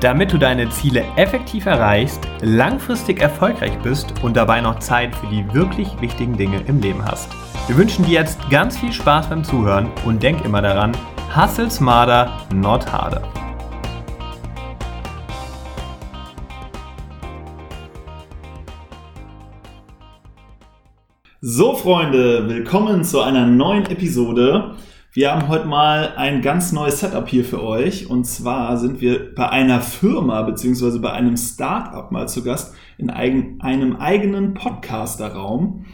Damit du deine Ziele effektiv erreichst, langfristig erfolgreich bist und dabei noch Zeit für die wirklich wichtigen Dinge im Leben hast. Wir wünschen dir jetzt ganz viel Spaß beim Zuhören und denk immer daran, hustle smarter, not harder. So Freunde, willkommen zu einer neuen Episode. Wir haben heute mal ein ganz neues Setup hier für euch. Und zwar sind wir bei einer Firma beziehungsweise bei einem Startup mal zu Gast in eigen, einem eigenen Podcaster-Raum.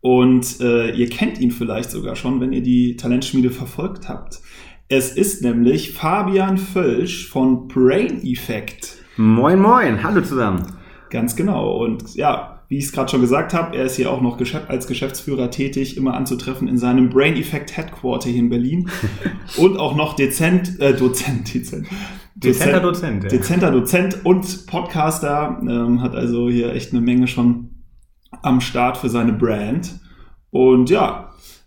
Und äh, ihr kennt ihn vielleicht sogar schon, wenn ihr die Talentschmiede verfolgt habt. Es ist nämlich Fabian Völsch von Brain Effect. Moin, moin, hallo zusammen. Ganz genau. Und ja, wie ich es gerade schon gesagt habe, er ist hier auch noch als Geschäftsführer tätig, immer anzutreffen in seinem Brain Effect Headquarter hier in Berlin. und auch noch Dezent, äh, Dozent, Dezent. Dezenter Dozent. Ja. Dezenter Dozent und Podcaster, ähm, hat also hier echt eine Menge schon am Start für seine Brand. Und ja,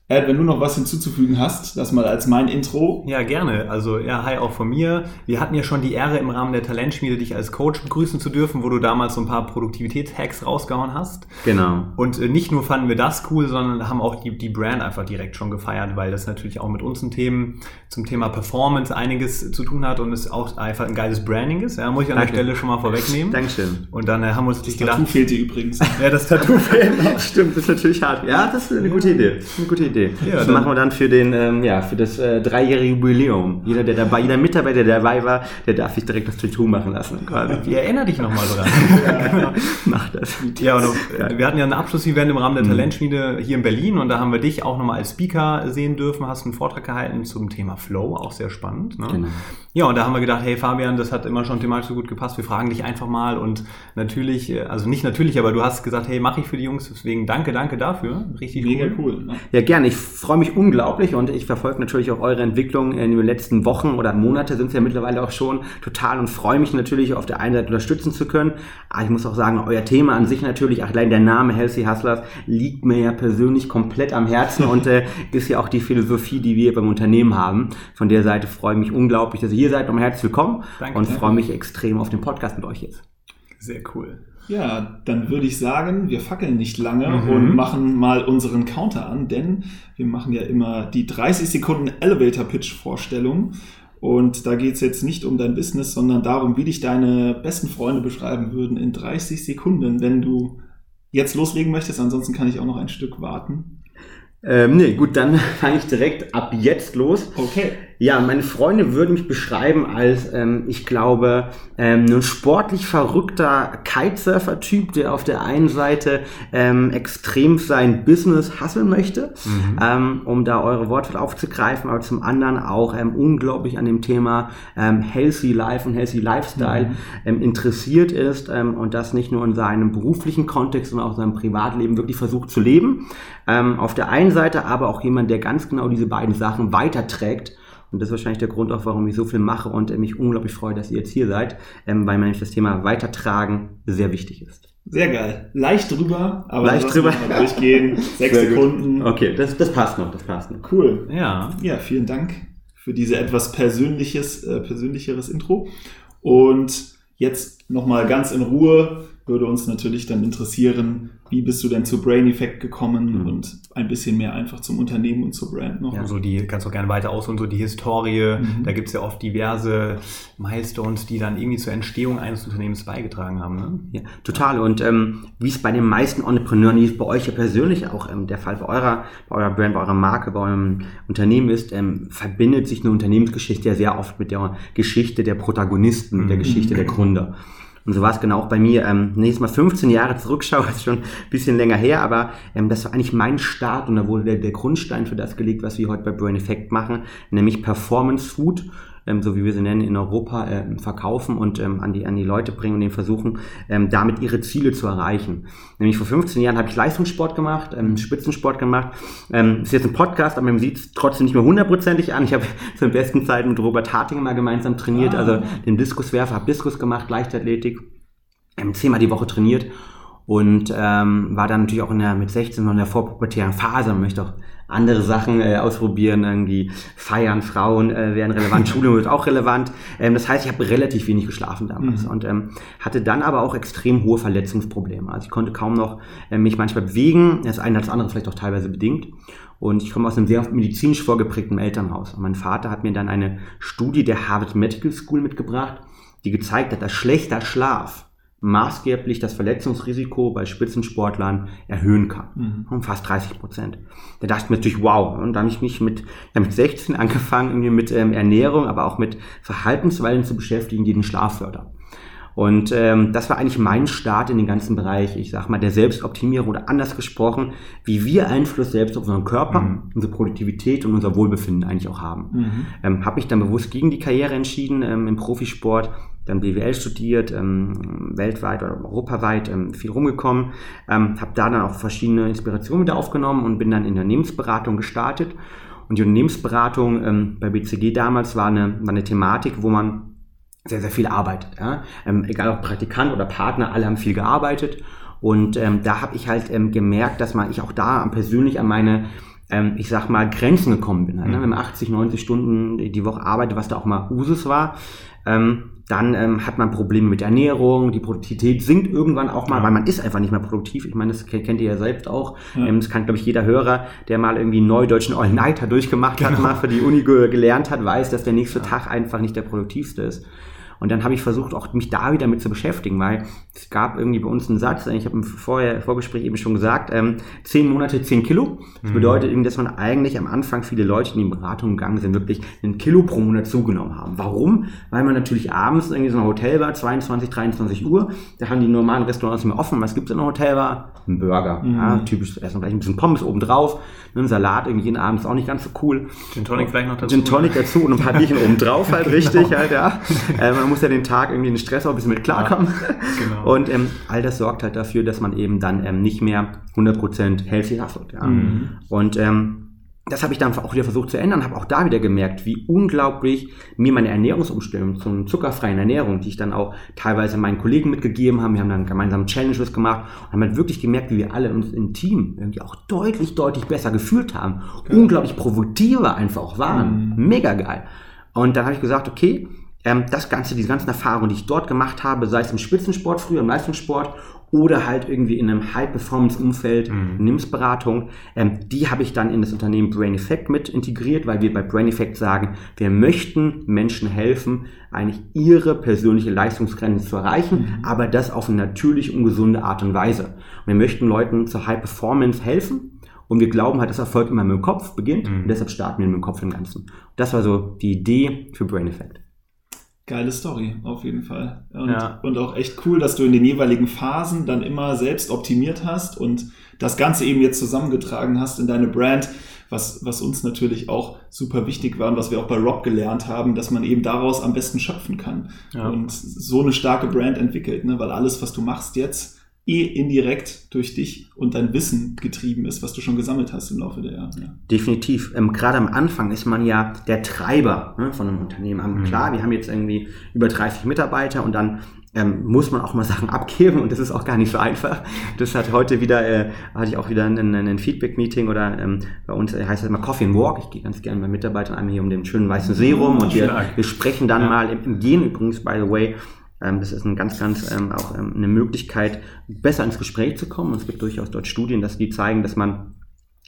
Ed, wenn du noch was hinzuzufügen hast, das mal als mein Intro. Ja, gerne. Also, ja, hi auch von mir. Wir hatten ja schon die Ehre im Rahmen der Talentschmiede, dich als Coach begrüßen zu dürfen, wo du damals so ein paar Produktivitätshacks rausgehauen hast. Genau. Und äh, nicht nur fanden wir das cool, sondern haben auch die, die Brand einfach direkt schon gefeiert, weil das natürlich auch mit unseren Themen zum Thema Performance einiges zu tun hat und es auch einfach ein geiles Branding ist. Ja, muss ich an Danke. der Stelle schon mal vorwegnehmen. Dankeschön. Und dann äh, haben wir uns das gedacht. Das Tattoo fehlte übrigens. ja, das Tattoo fehlt noch. Stimmt, das ist natürlich hart. Ja, das ist eine gute Idee. Eine gute Idee. Idee. Ja, das machen wir dann für den, ähm, ja, für das äh, dreijährige Jubiläum. Jeder, der dabei, jeder Mitarbeiter, der dabei war, der darf sich direkt das Tattoo machen lassen. Quasi. Ich erinnere dich nochmal dran. ja, genau. Mach das. Ja, und ja. wir hatten ja ein Abschlussevent im Rahmen der mhm. Talentschmiede hier in Berlin und da haben wir dich auch nochmal als Speaker sehen dürfen, hast einen Vortrag gehalten zum Thema Flow, auch sehr spannend. Ne? Genau. Ja, und da haben wir gedacht, hey Fabian, das hat immer schon thematisch so gut gepasst, wir fragen dich einfach mal und natürlich, äh, also nicht natürlich, aber du hast gesagt, hey, mache ich für die Jungs, deswegen danke, danke dafür. Richtig Mega cool. cool ne? Ja, gerne. Ich freue mich unglaublich und ich verfolge natürlich auch eure Entwicklung in den letzten Wochen oder Monate sind es ja mittlerweile auch schon total und freue mich natürlich auf der einen Seite unterstützen zu können. Aber ich muss auch sagen, euer Thema an sich natürlich, allein der Name Healthy Hustlers liegt mir ja persönlich komplett am Herzen und äh, ist ja auch die Philosophie, die wir beim Unternehmen haben. Von der Seite freue ich mich unglaublich, dass ihr hier seid. Nochmal herzlich willkommen danke, und freue mich extrem auf den Podcast mit euch jetzt. Sehr cool. Ja, dann würde ich sagen, wir fackeln nicht lange mhm. und machen mal unseren Counter an, denn wir machen ja immer die 30 Sekunden Elevator Pitch Vorstellung. Und da geht es jetzt nicht um dein Business, sondern darum, wie dich deine besten Freunde beschreiben würden in 30 Sekunden, wenn du jetzt loslegen möchtest. Ansonsten kann ich auch noch ein Stück warten. Ähm, nee, gut, dann fange ich direkt ab jetzt los. Okay. Ja, meine Freunde würden mich beschreiben als, ähm, ich glaube, ähm, ein sportlich verrückter Kitesurfer-Typ, der auf der einen Seite ähm, extrem sein Business hasseln möchte, mhm. ähm, um da eure Worte aufzugreifen, aber zum anderen auch ähm, unglaublich an dem Thema ähm, Healthy Life und Healthy Lifestyle mhm. ähm, interessiert ist ähm, und das nicht nur in seinem beruflichen Kontext, sondern auch in seinem Privatleben wirklich versucht zu leben. Ähm, auf der einen Seite aber auch jemand, der ganz genau diese beiden Sachen weiterträgt und das ist wahrscheinlich der Grund auch, warum ich so viel mache und mich unglaublich freue, dass ihr jetzt hier seid, ähm, weil mir nämlich das Thema Weitertragen sehr wichtig ist. Sehr geil. Leicht drüber, aber Leicht drüber. durchgehen. Sechs Sekunden. Okay, das, das passt noch, das passt noch. Cool. Ja. Ja, vielen Dank für diese etwas persönliches, äh, persönlicheres Intro. Und jetzt nochmal ganz in Ruhe würde uns natürlich dann interessieren, wie bist du denn zu Brain Effect gekommen mhm. und ein bisschen mehr einfach zum Unternehmen und zur Brand noch. Ja, so die kannst du auch gerne weiter ausholen, so die Historie. Mhm. Da gibt es ja oft diverse Milestones, die dann irgendwie zur Entstehung eines Unternehmens beigetragen haben. Ne? Ja, total. Und ähm, wie es bei den meisten Entrepreneuren, wie es bei euch ja persönlich auch ähm, der Fall bei eurer, bei eurer Brand, bei eurer Marke, bei eurem Unternehmen ist, ähm, verbindet sich eine Unternehmensgeschichte ja sehr oft mit der Geschichte der Protagonisten, mhm. der Geschichte der Gründer. Und so war es genau auch bei mir. Ähm, nächstes Mal 15 Jahre zurückschaue, ist schon ein bisschen länger her, aber ähm, das war eigentlich mein Start und da wurde der, der Grundstein für das gelegt, was wir heute bei Brain Effect machen, nämlich Performance Food ähm, so wie wir sie nennen, in Europa äh, verkaufen und ähm, an, die, an die Leute bringen und denen versuchen, ähm, damit ihre Ziele zu erreichen. Nämlich vor 15 Jahren habe ich Leistungssport gemacht, ähm, Spitzensport gemacht. Ähm, ist jetzt ein Podcast, aber man sieht es trotzdem nicht mehr hundertprozentig an. Ich habe zu den besten Zeiten mit Robert Harting mal gemeinsam trainiert, ah. also den Diskuswerfer, habe Diskus gemacht, Leichtathletik, ähm, zehnmal die Woche trainiert und ähm, war dann natürlich auch in der, mit 16 noch in der vorpubertären Phase möchte auch andere Sachen äh, ausprobieren, irgendwie feiern, Frauen äh, wären relevant, Schule wird auch relevant. Ähm, das heißt, ich habe relativ wenig geschlafen damals mhm. und ähm, hatte dann aber auch extrem hohe Verletzungsprobleme. Also ich konnte kaum noch äh, mich manchmal bewegen, das eine als andere vielleicht auch teilweise bedingt. Und ich komme aus einem sehr medizinisch vorgeprägten Elternhaus. Und mein Vater hat mir dann eine Studie der Harvard Medical School mitgebracht, die gezeigt hat, dass schlechter Schlaf maßgeblich das Verletzungsrisiko bei Spitzensportlern erhöhen kann. Mhm. Um fast 30 Prozent. Da dachte ich mir natürlich, wow. Und dann habe ich mich mit, ja, mit 16 angefangen, irgendwie mit ähm, Ernährung, aber auch mit Verhaltensweisen zu beschäftigen, die den Schlaf fördern. Und ähm, das war eigentlich mein Start in den ganzen Bereich, ich sag mal, der Selbstoptimierung oder anders gesprochen, wie wir Einfluss selbst auf unseren Körper, mhm. unsere Produktivität und unser Wohlbefinden eigentlich auch haben. Mhm. Ähm, habe mich dann bewusst gegen die Karriere entschieden ähm, im Profisport, dann BWL studiert, ähm, weltweit oder europaweit ähm, viel rumgekommen, ähm, habe da dann auch verschiedene Inspirationen wieder aufgenommen und bin dann in der Unternehmensberatung gestartet. Und die Unternehmensberatung ähm, bei BCG damals war eine, war eine Thematik, wo man sehr, sehr viel arbeitet. Ja? Ähm, egal ob Praktikant oder Partner, alle haben viel gearbeitet. Und ähm, da habe ich halt ähm, gemerkt, dass man ich auch da persönlich an meine ähm, ich sag mal, Grenzen gekommen bin. Ne? Mhm. Wenn man 80, 90 Stunden die Woche arbeitet, was da auch mal Usus war, ähm, dann ähm, hat man Probleme mit Ernährung, die Produktivität sinkt irgendwann auch mal, ja. weil man ist einfach nicht mehr produktiv. Ich meine, das kennt ihr ja selbst auch. Ja. Ähm, das kann, glaube ich, jeder Hörer, der mal irgendwie einen neudeutschen All-Nighter durchgemacht genau. hat, mal für die Uni gelernt hat, weiß, dass der nächste ja. Tag einfach nicht der produktivste ist. Und dann habe ich versucht, auch mich da wieder mit zu beschäftigen, weil es gab irgendwie bei uns einen Satz, ich habe im Vorher, Vorgespräch eben schon gesagt, ähm, zehn Monate, zehn Kilo. Das mhm. bedeutet eben, dass man eigentlich am Anfang viele Leute, die in die Beratung gegangen sind, wirklich ein Kilo pro Monat zugenommen haben. Warum? Weil man natürlich abends irgendwie so ein Hotel war, 22, 23 Uhr, da haben die normalen Restaurants nicht mehr offen. Was gibt es in einem Hotel war? Ein Burger. Mhm. Ja, typisch Essen, vielleicht ein bisschen Pommes obendrauf, ein Salat irgendwie jeden Abend ist auch nicht ganz so cool. Gin Tonic vielleicht noch dazu. Gin Tonic dazu und ein paar Bierchen obendrauf halt, richtig halt, ja. Äh, man muss ja den Tag irgendwie den Stress auch ein bisschen mit klarkommen. Ja, genau. Und ähm, all das sorgt halt dafür, dass man eben dann ähm, nicht mehr 100% healthy hustelt. Ja. Mhm. Und ähm, das habe ich dann auch wieder versucht zu ändern, habe auch da wieder gemerkt, wie unglaublich mir meine Ernährungsumstellung zur zuckerfreien Ernährung, die ich dann auch teilweise meinen Kollegen mitgegeben haben, wir haben dann gemeinsam Challenges gemacht und haben halt wirklich gemerkt, wie wir alle uns im Team irgendwie auch deutlich, deutlich besser gefühlt haben, okay. unglaublich produktiver einfach auch waren, mhm. mega geil. Und dann habe ich gesagt, okay, ähm, das Ganze, diese ganzen Erfahrungen, die ich dort gemacht habe, sei es im Spitzensport früher, im Leistungssport oder halt irgendwie in einem High-Performance-Umfeld, mhm. NIMS-Beratung, ähm, die habe ich dann in das Unternehmen Brain Effect mit integriert, weil wir bei Brain Effect sagen, wir möchten Menschen helfen, eigentlich ihre persönliche Leistungsgrenze zu erreichen, mhm. aber das auf eine natürliche und gesunde Art und Weise. Und wir möchten Leuten zur High-Performance helfen, und wir glauben halt, dass Erfolg immer mit dem Kopf beginnt mhm. und deshalb starten wir mit dem Kopf im Ganzen. Das war so die Idee für Brain Effect. Geile Story, auf jeden Fall. Und, ja. und auch echt cool, dass du in den jeweiligen Phasen dann immer selbst optimiert hast und das Ganze eben jetzt zusammengetragen hast in deine Brand, was, was uns natürlich auch super wichtig war und was wir auch bei Rob gelernt haben, dass man eben daraus am besten schöpfen kann ja. und so eine starke Brand entwickelt, ne? weil alles, was du machst jetzt, eh indirekt durch dich und dein Wissen getrieben ist, was du schon gesammelt hast im Laufe der Jahre. Ja. Definitiv. Ähm, Gerade am Anfang ist man ja der Treiber ne, von einem Unternehmen. Mhm. Klar, wir haben jetzt irgendwie über 30 Mitarbeiter und dann ähm, muss man auch mal Sachen abgeben und das ist auch gar nicht so einfach. Das hat heute wieder, äh, hatte ich auch wieder ein, ein Feedback-Meeting oder ähm, bei uns äh, heißt das immer Coffee and Walk. Ich gehe ganz gerne mit Mitarbeitern einmal hier um den schönen weißen See rum und wir, wir sprechen dann ja. mal im, im Gehen übrigens, by the way, ähm, das ist ein ganz, ganz ähm, auch ähm, eine Möglichkeit, besser ins Gespräch zu kommen. Und es gibt durchaus dort Studien, dass die zeigen, dass man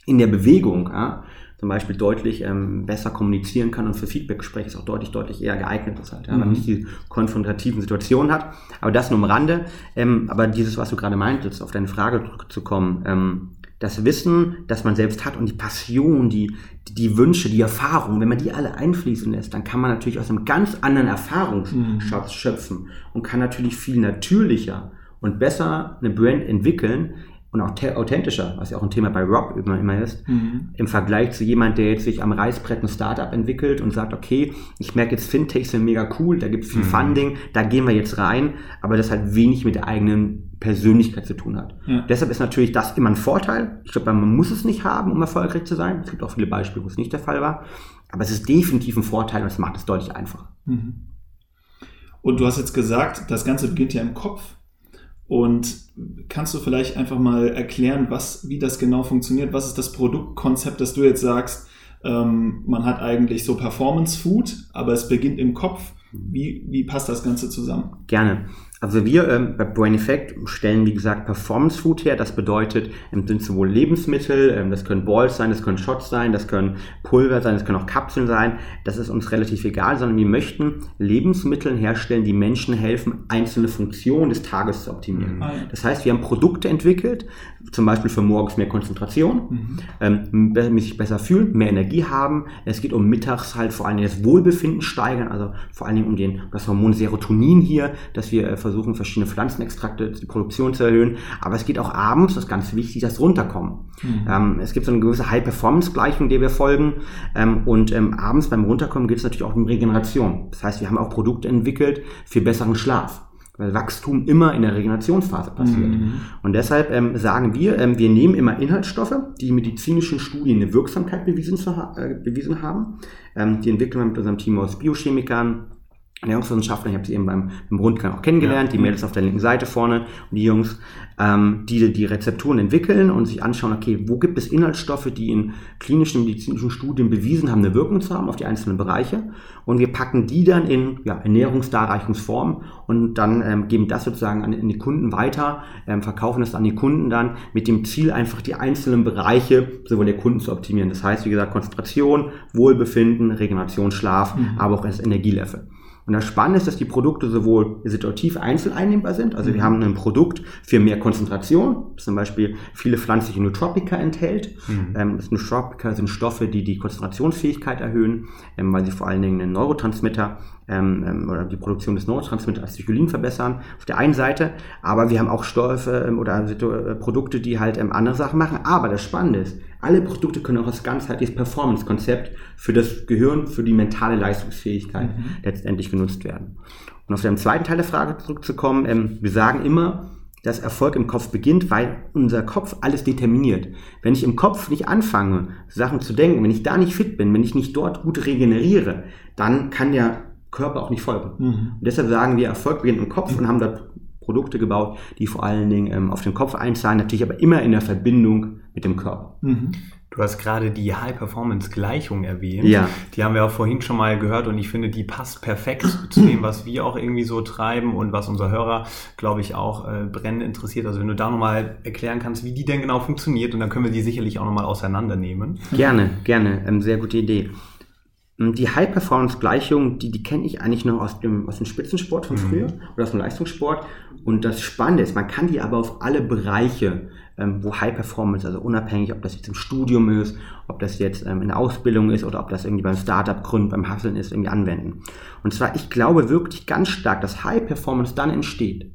in der Bewegung ja, zum Beispiel deutlich ähm, besser kommunizieren kann und für Feedbackgespräche ist auch deutlich, deutlich eher geeignet ist halt, ja, mhm. man nicht die konfrontativen Situationen hat. Aber das nur am Rande. Ähm, aber dieses, was du gerade meintest, auf deine Frage zurückzukommen, ähm, das Wissen, das man selbst hat und die Passion, die, die Wünsche, die Erfahrungen, wenn man die alle einfließen lässt, dann kann man natürlich aus einem ganz anderen Erfahrungsschatz mhm. schöpfen und kann natürlich viel natürlicher und besser eine Brand entwickeln, und auch authentischer, was ja auch ein Thema bei Rob immer, immer ist, mhm. im Vergleich zu jemand, der jetzt sich am Reißbrett ein Startup entwickelt und sagt, okay, ich merke jetzt Fintechs sind mega cool, da gibt es viel mhm. Funding, da gehen wir jetzt rein, aber das halt wenig mit der eigenen Persönlichkeit zu tun hat. Ja. Deshalb ist natürlich das immer ein Vorteil. Ich glaube, man muss es nicht haben, um erfolgreich zu sein. Es gibt auch viele Beispiele, wo es nicht der Fall war. Aber es ist definitiv ein Vorteil und es macht es deutlich einfacher. Mhm. Und du hast jetzt gesagt, das Ganze beginnt ja im Kopf. Und kannst du vielleicht einfach mal erklären, was, wie das genau funktioniert? Was ist das Produktkonzept, das du jetzt sagst? Ähm, man hat eigentlich so Performance Food, aber es beginnt im Kopf. Wie, wie passt das Ganze zusammen? Gerne. Also wir ähm, bei Brain Effect stellen, wie gesagt, Performance Food her. Das bedeutet, ähm, sind sowohl Lebensmittel, ähm, das können Balls sein, das können Shots sein, das können Pulver sein, das können auch Kapseln sein. Das ist uns relativ egal, sondern wir möchten Lebensmittel herstellen, die Menschen helfen, einzelne Funktionen des Tages zu optimieren. Mhm. Das heißt, wir haben Produkte entwickelt, zum Beispiel für morgens mehr Konzentration, mhm. ähm, sich besser fühlen, mehr Energie haben. Es geht um mittags halt vor allem das Wohlbefinden steigern, also vor allen Dingen um den, das Hormon Serotonin hier, dass wir äh, versuchen, verschiedene Pflanzenextrakte, die Produktion zu erhöhen. Aber es geht auch abends, das ist ganz wichtig, das Runterkommen. Mhm. Ähm, es gibt so eine gewisse High-Performance-Gleichung, der wir folgen. Ähm, und ähm, abends beim Runterkommen geht es natürlich auch um Regeneration. Das heißt, wir haben auch Produkte entwickelt für besseren Schlaf weil Wachstum immer in der Regenerationsphase passiert. Mhm. Und deshalb ähm, sagen wir, ähm, wir nehmen immer Inhaltsstoffe, die in medizinischen Studien eine Wirksamkeit bewiesen, zu äh, bewiesen haben. Ähm, die entwickeln wir mit unserem Team aus Biochemikern, Ernährungswissenschaftler, ich habe sie eben beim, beim Rundgang auch kennengelernt, ja. die Mädels auf der linken Seite vorne und die Jungs, ähm, die die Rezepturen entwickeln und sich anschauen, okay, wo gibt es Inhaltsstoffe, die in klinischen medizinischen Studien bewiesen haben, eine Wirkung zu haben auf die einzelnen Bereiche und wir packen die dann in ja, Ernährungsdarreichungsform und dann ähm, geben das sozusagen an, an die Kunden weiter, ähm, verkaufen das an die Kunden dann mit dem Ziel, einfach die einzelnen Bereiche sowohl der Kunden zu optimieren. Das heißt, wie gesagt, Konzentration, Wohlbefinden, Regeneration, Schlaf, mhm. aber auch das Energielevel. Und das Spannende ist, dass die Produkte sowohl situativ einzeln einnehmbar sind. Also wir mhm. haben ein Produkt für mehr Konzentration, zum Beispiel viele pflanzliche Nootropica enthält. Mhm. Ähm, das Nootropica sind Stoffe, die die Konzentrationsfähigkeit erhöhen, ähm, weil sie vor allen Dingen einen Neurotransmitter ähm, ähm, oder die Produktion des Neurotransmitters Acetylcholin verbessern, auf der einen Seite, aber wir haben auch Stoffe ähm, oder äh, Produkte, die halt ähm, andere Sachen machen. Aber das Spannende ist, alle Produkte können auch als ganzheitliches Performance-Konzept für das Gehirn, für die mentale Leistungsfähigkeit mhm. letztendlich genutzt werden. Und auf den zweiten Teil der Frage zurückzukommen, ähm, wir sagen immer, dass Erfolg im Kopf beginnt, weil unser Kopf alles determiniert. Wenn ich im Kopf nicht anfange, Sachen zu denken, wenn ich da nicht fit bin, wenn ich nicht dort gut regeneriere, dann kann der Körper auch nicht folgen. Mhm. Und deshalb sagen wir, Erfolg beginnt im Kopf und haben dort Produkte gebaut, die vor allen Dingen ähm, auf den Kopf einzahlen, natürlich aber immer in der Verbindung mit dem Körper. Mhm. Du hast gerade die High-Performance-Gleichung erwähnt. Ja. Die haben wir auch vorhin schon mal gehört und ich finde, die passt perfekt zu dem, was wir auch irgendwie so treiben und was unser Hörer, glaube ich, auch äh, brennend interessiert. Also wenn du da nochmal erklären kannst, wie die denn genau funktioniert und dann können wir die sicherlich auch nochmal auseinandernehmen. Gerne, gerne. Ähm, sehr gute Idee. Hm, die High-Performance-Gleichung, die, die kenne ich eigentlich noch aus dem, aus dem Spitzensport von mhm. früher mhm. oder aus dem Leistungssport. Und das Spannende ist, man kann die aber auf alle Bereiche, ähm, wo High Performance, also unabhängig, ob das jetzt im Studium ist, ob das jetzt ähm, in der Ausbildung ist oder ob das irgendwie beim Startup gründen, beim Hustlen ist, irgendwie anwenden. Und zwar, ich glaube wirklich ganz stark, dass High Performance dann entsteht,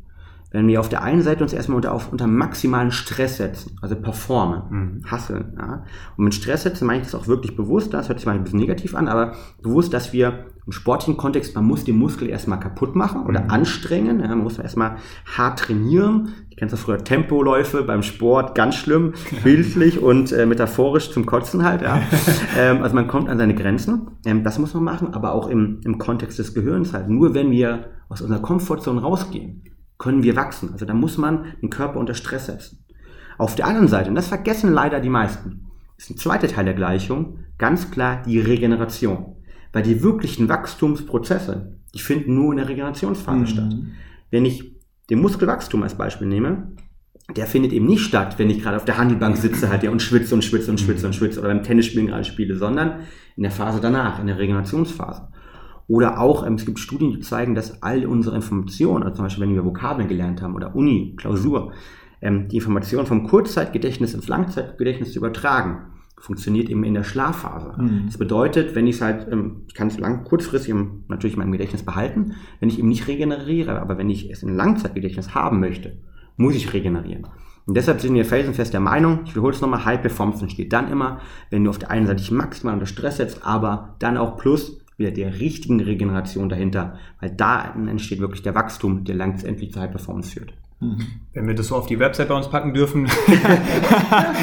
wenn wir auf der einen Seite uns erstmal unter, auf, unter maximalen Stress setzen, also performen, mhm. hasseln. Ja. Und mit Stress setzen meine ich das auch wirklich bewusst, das hört sich mal ein bisschen negativ an, aber bewusst, dass wir im sportlichen Kontext, man muss den Muskel erstmal kaputt machen oder mhm. anstrengen, ja, man muss erstmal hart trainieren. Ich kenne ja früher Tempoläufe beim Sport, ganz schlimm, bildlich und äh, metaphorisch zum Kotzen halt. Ja. ähm, also man kommt an seine Grenzen, ähm, das muss man machen, aber auch im, im Kontext des Gehirns halt. Nur wenn wir aus unserer Komfortzone rausgehen, können wir wachsen. Also da muss man den Körper unter Stress setzen. Auf der anderen Seite, und das vergessen leider die meisten, ist ein zweiter Teil der Gleichung, ganz klar die Regeneration. Weil die wirklichen Wachstumsprozesse, die finden nur in der Regenerationsphase mhm. statt. Wenn ich den Muskelwachstum als Beispiel nehme, der findet eben nicht statt, wenn ich gerade auf der Handelbank sitze halt ja und schwitze und schwitze und schwitze und schwitze oder beim Tennisspielen gerade spiele, sondern in der Phase danach, in der Regenerationsphase. Oder auch, ähm, es gibt Studien, die zeigen, dass all unsere Informationen, also zum Beispiel wenn wir Vokabeln gelernt haben oder Uni, Klausur, ähm, die Informationen vom Kurzzeitgedächtnis ins Langzeitgedächtnis zu übertragen, funktioniert eben in der Schlafphase. Mhm. Das bedeutet, wenn ich es halt, ähm, ich kann es lang, kurzfristig natürlich in meinem Gedächtnis behalten, wenn ich eben nicht regeneriere, aber wenn ich es in Langzeitgedächtnis haben möchte, muss ich regenerieren. Und deshalb sind wir felsenfest der Meinung, ich wiederhole es nochmal, High Performance entsteht dann immer, wenn du auf der einen Seite dich maximal unter Stress setzt, aber dann auch plus wieder der richtigen Regeneration dahinter, weil da entsteht wirklich der Wachstum, der letztendlich zu High Performance führt. Wenn wir das so auf die Website bei uns packen dürfen.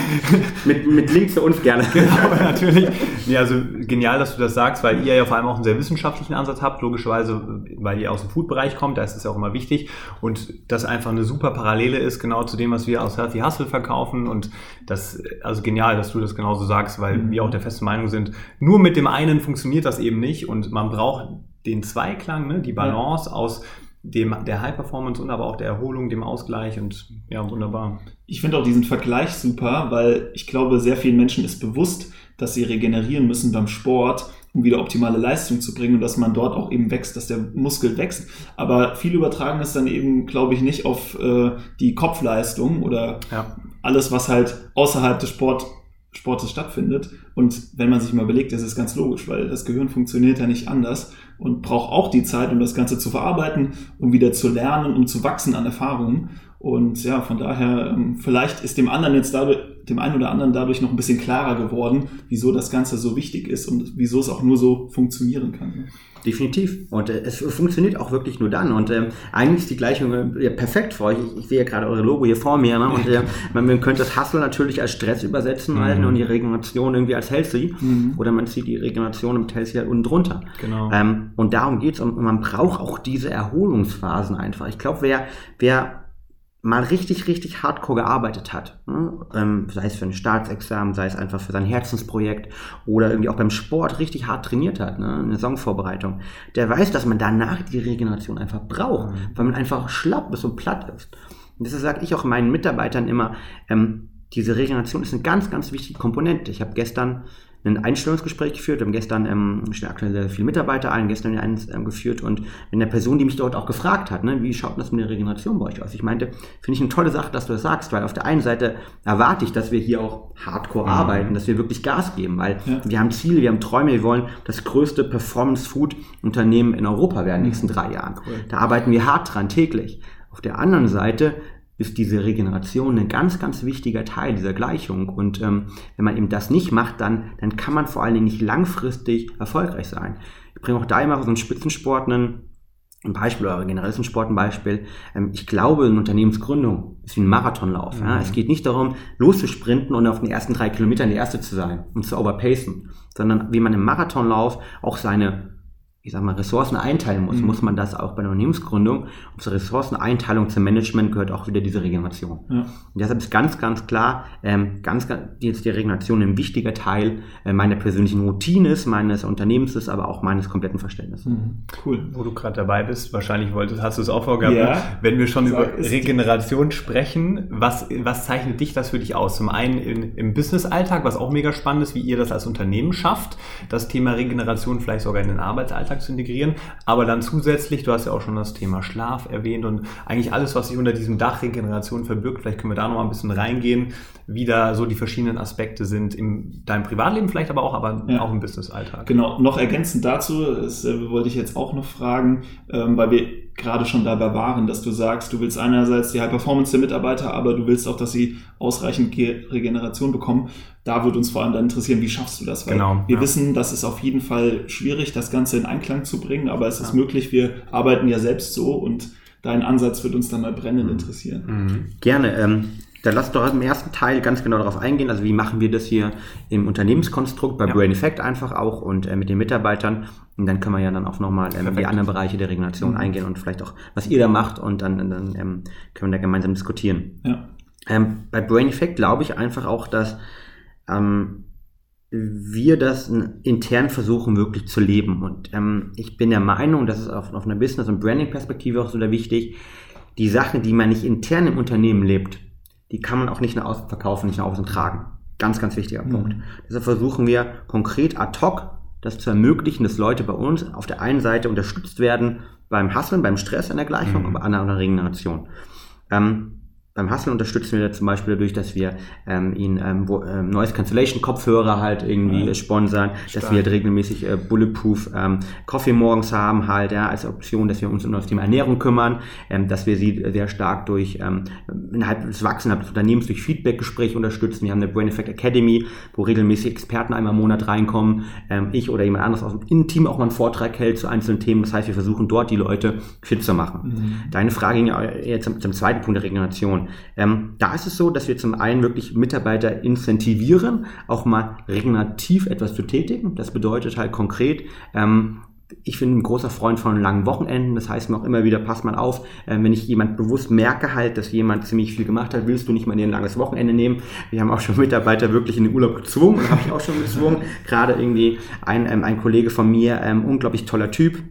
mit, mit Links für uns gerne. Genau, natürlich. Ja, also genial, dass du das sagst, weil ihr ja vor allem auch einen sehr wissenschaftlichen Ansatz habt, logischerweise, weil ihr aus dem Food-Bereich kommt, da ist es ja auch immer wichtig. Und das einfach eine super Parallele ist, genau zu dem, was wir aus Healthy Hustle verkaufen. Und das, also genial, dass du das genauso sagst, weil mhm. wir auch der festen Meinung sind, nur mit dem einen funktioniert das eben nicht und man braucht den Zweiklang, ne, die Balance ja. aus dem, der High Performance und aber auch der Erholung, dem Ausgleich und ja, wunderbar. Ich finde auch diesen Vergleich super, weil ich glaube, sehr vielen Menschen ist bewusst, dass sie regenerieren müssen beim Sport, um wieder optimale Leistung zu bringen und dass man dort auch eben wächst, dass der Muskel wächst. Aber viele übertragen es dann eben, glaube ich, nicht auf äh, die Kopfleistung oder ja. alles, was halt außerhalb des Sport Sportes stattfindet. Und wenn man sich mal überlegt, das ist ganz logisch, weil das Gehirn funktioniert ja nicht anders und braucht auch die Zeit, um das Ganze zu verarbeiten, um wieder zu lernen, um zu wachsen an Erfahrungen. Und ja, von daher, ähm, vielleicht ist dem anderen jetzt dadurch, dem einen oder anderen dadurch noch ein bisschen klarer geworden, wieso das Ganze so wichtig ist und wieso es auch nur so funktionieren kann. Definitiv. Und äh, es funktioniert auch wirklich nur dann. Und ähm, eigentlich ist die Gleichung äh, perfekt für euch. Ich, ich, sehe ja gerade eure Logo hier vor mir. Ne? Und äh, man, man könnte das Hustle natürlich als Stress übersetzen mhm. halten und die Regeneration irgendwie als Healthy. Mhm. Oder man zieht die Regeneration mit Healthy halt unten drunter. Genau. Ähm, und darum geht's. Und man braucht auch diese Erholungsphasen einfach. Ich glaube, wer, wer mal richtig, richtig hardcore gearbeitet hat, ne? ähm, sei es für ein Staatsexamen, sei es einfach für sein Herzensprojekt oder irgendwie auch beim Sport richtig hart trainiert hat, ne? eine Saisonvorbereitung, der weiß, dass man danach die Regeneration einfach braucht, mhm. weil man einfach schlapp ist und platt ist. Und deshalb sage ich auch meinen Mitarbeitern immer, ähm, diese Regeneration ist eine ganz, ganz wichtige Komponente. Ich habe gestern ein Einstellungsgespräch geführt. Wir haben gestern, ähm, stellen aktuell sehr viele Mitarbeiter ein, gestern eins ähm, geführt und mit einer Person, die mich dort auch gefragt hat, ne, wie schaut das mit der Regeneration bei euch aus? Ich meinte, finde ich eine tolle Sache, dass du das sagst, weil auf der einen Seite erwarte ich, dass wir hier auch hardcore mhm. arbeiten, dass wir wirklich Gas geben, weil ja. wir haben Ziele, wir haben Träume, wir wollen das größte Performance-Food-Unternehmen in Europa werden in den nächsten drei Jahren. Cool. Da arbeiten wir hart dran, täglich. Auf der anderen Seite ist diese Regeneration ein ganz, ganz wichtiger Teil dieser Gleichung. Und ähm, wenn man eben das nicht macht, dann, dann kann man vor allen Dingen nicht langfristig erfolgreich sein. Ich bringe auch da immer so einen Spitzensport einen, ein Beispiel oder generell ein Sport ein Beispiel. Ähm, ich glaube, eine Unternehmensgründung ist wie ein Marathonlauf. Mhm. Ja? Es geht nicht darum, loszusprinten und auf den ersten drei Kilometern der Erste zu sein und zu overpacen, sondern wie man im Marathonlauf auch seine ich sag mal, Ressourcen einteilen muss, mhm. muss man das auch bei der Unternehmensgründung. Und zur Ressourceneinteilung zum Management gehört auch wieder diese Regeneration. Ja. Und deshalb ist ganz, ganz klar, ähm, ganz, ganz, jetzt die Regeneration ein wichtiger Teil äh, meiner persönlichen Routine ist, meines Unternehmens ist, aber auch meines kompletten Verständnisses. Mhm. Cool. Wo du gerade dabei bist, wahrscheinlich wolltest, hast du es auch vorgehabt, ja. Ne? wenn wir schon über Regeneration sprechen, was, was zeichnet dich das für dich aus? Zum einen in, im Business-Alltag, was auch mega spannend ist, wie ihr das als Unternehmen schafft, das Thema Regeneration vielleicht sogar in den Arbeitsalltag Alltag zu integrieren. Aber dann zusätzlich, du hast ja auch schon das Thema Schlaf erwähnt und eigentlich alles, was sich unter diesem Dach Regeneration verbirgt. Vielleicht können wir da noch mal ein bisschen reingehen, wie da so die verschiedenen Aspekte sind in deinem Privatleben vielleicht, aber auch, aber ja. auch im Business-Alltag. Genau, noch ergänzend dazu, das äh, wollte ich jetzt auch noch fragen, ähm, weil wir gerade schon dabei waren, dass du sagst, du willst einerseits die High Performance der Mitarbeiter, aber du willst auch, dass sie ausreichend Regeneration bekommen. Da würde uns vor allem dann interessieren, wie schaffst du das? Weil genau, wir ja. wissen, das ist auf jeden Fall schwierig, das Ganze in Einklang zu bringen, aber es ist ja. möglich. Wir arbeiten ja selbst so und dein Ansatz wird uns dann mal brennend mhm. interessieren. Mhm. Gerne. Ähm, dann lass doch im ersten Teil ganz genau darauf eingehen. Also wie machen wir das hier im Unternehmenskonstrukt bei ja. Brain Effect einfach auch und äh, mit den Mitarbeitern. Und dann können wir ja dann auch nochmal ähm, die anderen Bereiche der Regeneration mhm. eingehen und vielleicht auch, was ihr da macht und dann, dann ähm, können wir da gemeinsam diskutieren. Ja. Ähm, bei Brain Effect glaube ich einfach auch, dass ähm, wir das intern versuchen wirklich zu leben. Und ähm, ich bin der Meinung, das ist auf, auf einer Business- und Branding-Perspektive auch so wichtig, die Sachen, die man nicht intern im Unternehmen lebt, die kann man auch nicht nach außen verkaufen, nicht nach außen tragen. Ganz, ganz wichtiger mhm. Punkt. Deshalb versuchen wir konkret ad hoc das zu ermöglichen, dass Leute bei uns auf der einen Seite unterstützt werden beim Hasseln, beim Stress in der Gleichung, mhm. aber an einer Regeneration. Ähm, beim Hustle unterstützen wir zum Beispiel dadurch, dass wir ähm, ihn ähm, wo, ähm, Noise Cancellation Kopfhörer halt irgendwie ja. sponsern, Stark. dass wir halt regelmäßig äh, Bulletproof ähm, Coffee morgens haben halt, ja, als Option, dass wir uns um das Thema Ernährung kümmern, ähm, dass wir sie sehr stark durch ähm, innerhalb des Wachsens des Unternehmens durch Feedbackgespräche unterstützen. Wir haben eine Brain Effect Academy, wo regelmäßig Experten einmal im Monat reinkommen, ähm, ich oder jemand anderes aus dem Team auch mal einen Vortrag hält zu einzelnen Themen. Das heißt, wir versuchen dort die Leute fit zu machen. Mhm. Deine Frage ging ja jetzt zum, zum zweiten Punkt der Regeneration. Ähm, da ist es so, dass wir zum einen wirklich Mitarbeiter incentivieren, auch mal regenerativ etwas zu tätigen. Das bedeutet halt konkret, ähm, ich bin ein großer Freund von langen Wochenenden. Das heißt mir auch immer wieder, pass mal auf, äh, wenn ich jemand bewusst merke halt, dass jemand ziemlich viel gemacht hat, willst du nicht mal ein langes Wochenende nehmen. Wir haben auch schon Mitarbeiter wirklich in den Urlaub gezwungen und habe ich auch schon gezwungen. Gerade irgendwie ein, ähm, ein Kollege von mir, ähm, unglaublich toller Typ,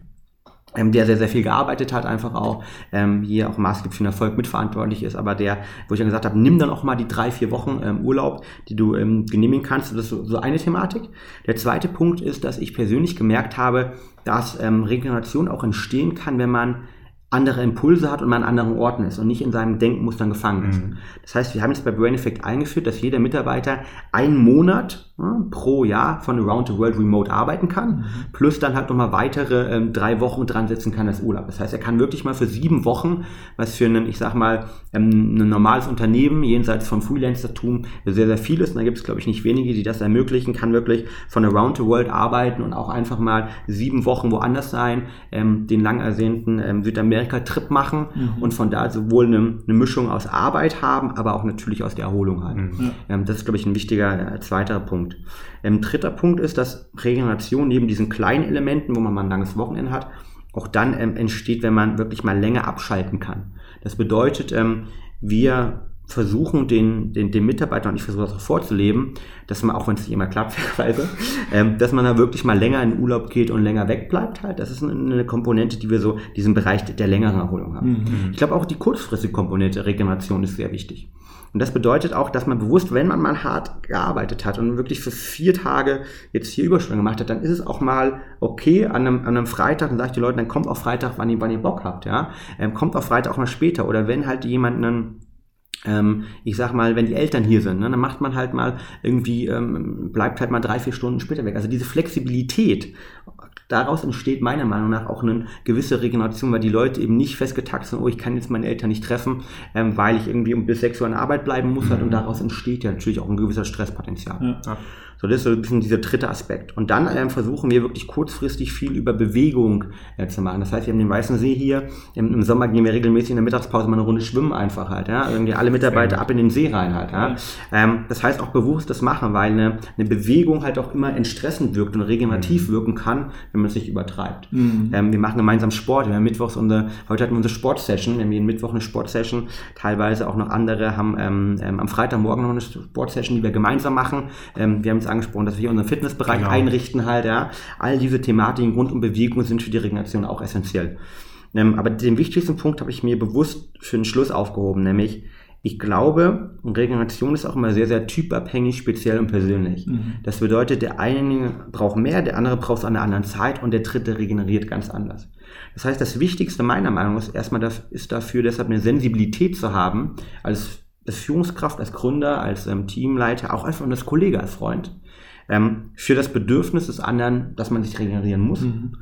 ähm, der sehr, sehr viel gearbeitet hat, einfach auch, ähm, hier auch maßgeblich für den Erfolg mitverantwortlich ist, aber der, wo ich dann gesagt habe, nimm dann auch mal die drei, vier Wochen ähm, Urlaub, die du ähm, genehmigen kannst. Das ist so, so eine Thematik. Der zweite Punkt ist, dass ich persönlich gemerkt habe, dass ähm, Regeneration auch entstehen kann, wenn man andere Impulse hat und man an anderen Orten ist und nicht in seinem Denkmustern gefangen ist. Mhm. Das heißt, wir haben jetzt bei Brain Effect eingeführt, dass jeder Mitarbeiter einen Monat ja, pro Jahr von Around the World remote arbeiten kann, mhm. plus dann halt nochmal weitere ähm, drei Wochen dran setzen kann als Urlaub. Das heißt, er kann wirklich mal für sieben Wochen, was für einen, ich sag mal, ähm, ein normales Unternehmen jenseits vom Freelancertum sehr, sehr viel ist, und da gibt es, glaube ich, nicht wenige, die das ermöglichen, kann wirklich von Around the World arbeiten und auch einfach mal sieben Wochen woanders sein, ähm, den lang ersehnten ähm, Südamerika-Trip machen mhm. und von da sowohl eine, eine, Mischung aus Arbeit haben, aber auch natürlich aus der Erholung haben. Mhm. Ähm, das ist, glaube ich, ein wichtiger äh, zweiter Punkt. Ähm, dritter Punkt ist, dass Regeneration neben diesen kleinen Elementen, wo man mal ein langes Wochenende hat, auch dann ähm, entsteht, wenn man wirklich mal länger abschalten kann. Das bedeutet, ähm, wir versuchen, den, den, den Mitarbeitern, und ich versuche das auch vorzuleben, dass man, auch wenn es nicht immer klappt, ähm, dass man da wirklich mal länger in Urlaub geht und länger wegbleibt halt. Das ist eine Komponente, die wir so, diesen Bereich der längeren Erholung haben. Mhm. Ich glaube auch die kurzfristige Komponente Regeneration ist sehr wichtig. Und das bedeutet auch, dass man bewusst, wenn man mal hart gearbeitet hat und wirklich für vier Tage jetzt hier Überstunden gemacht hat, dann ist es auch mal okay an einem, an einem Freitag, dann sage ich den Leuten, dann kommt auf Freitag, wann ihr, wann ihr Bock habt, ja. Ähm, kommt auf Freitag auch mal später. Oder wenn halt jemand einen ähm, ich sag mal, wenn die Eltern hier sind, ne, dann macht man halt mal irgendwie, ähm, bleibt halt mal drei, vier Stunden später weg. Also diese Flexibilität, daraus entsteht meiner Meinung nach auch eine gewisse Regeneration, weil die Leute eben nicht festgetagt sind, oh, ich kann jetzt meine Eltern nicht treffen, ähm, weil ich irgendwie um bis sechs Uhr an der Arbeit bleiben muss. Mhm. Halt, und daraus entsteht ja natürlich auch ein gewisser Stresspotenzial. Ja. So, das ist so ein bisschen dieser dritte Aspekt. Und dann ähm, versuchen wir wirklich kurzfristig viel über Bewegung äh, zu machen. Das heißt, wir haben den Weißen See hier. Im, Im, Sommer gehen wir regelmäßig in der Mittagspause mal eine Runde schwimmen einfach halt. Ja? Irgendwie alle Mitarbeiter ab in den See rein halt. Ja? Ähm, das heißt auch bewusst das machen, weil eine, eine Bewegung halt auch immer entstressend wirkt und regenerativ mhm. wirken kann, wenn man es nicht übertreibt. Mhm. Ähm, wir machen gemeinsam Sport. Wir haben mittwochs unsere, heute hatten wir unsere Sportsession. Wir haben jeden Mittwoch eine Sportsession. Teilweise auch noch andere haben ähm, ähm, am Freitagmorgen noch eine Sportsession, die wir gemeinsam machen. Ähm, wir haben es angesprochen, dass wir unseren Fitnessbereich genau. einrichten halt, ja. All diese Thematiken rund um Bewegung sind für die Regeneration auch essentiell. Ähm, aber den wichtigsten Punkt habe ich mir bewusst für den Schluss aufgehoben, nämlich ich glaube, Regeneration ist auch immer sehr, sehr typabhängig, speziell und persönlich. Mhm. Das bedeutet, der eine braucht mehr, der andere braucht es an einer anderen Zeit und der dritte regeneriert ganz anders. Das heißt, das Wichtigste meiner Meinung nach ist erstmal das, ist dafür, deshalb eine Sensibilität zu haben, als, als Führungskraft, als Gründer, als ähm, Teamleiter, auch einfach als Kollege, als Freund, ähm, für das Bedürfnis des anderen, dass man sich regenerieren muss. Mhm.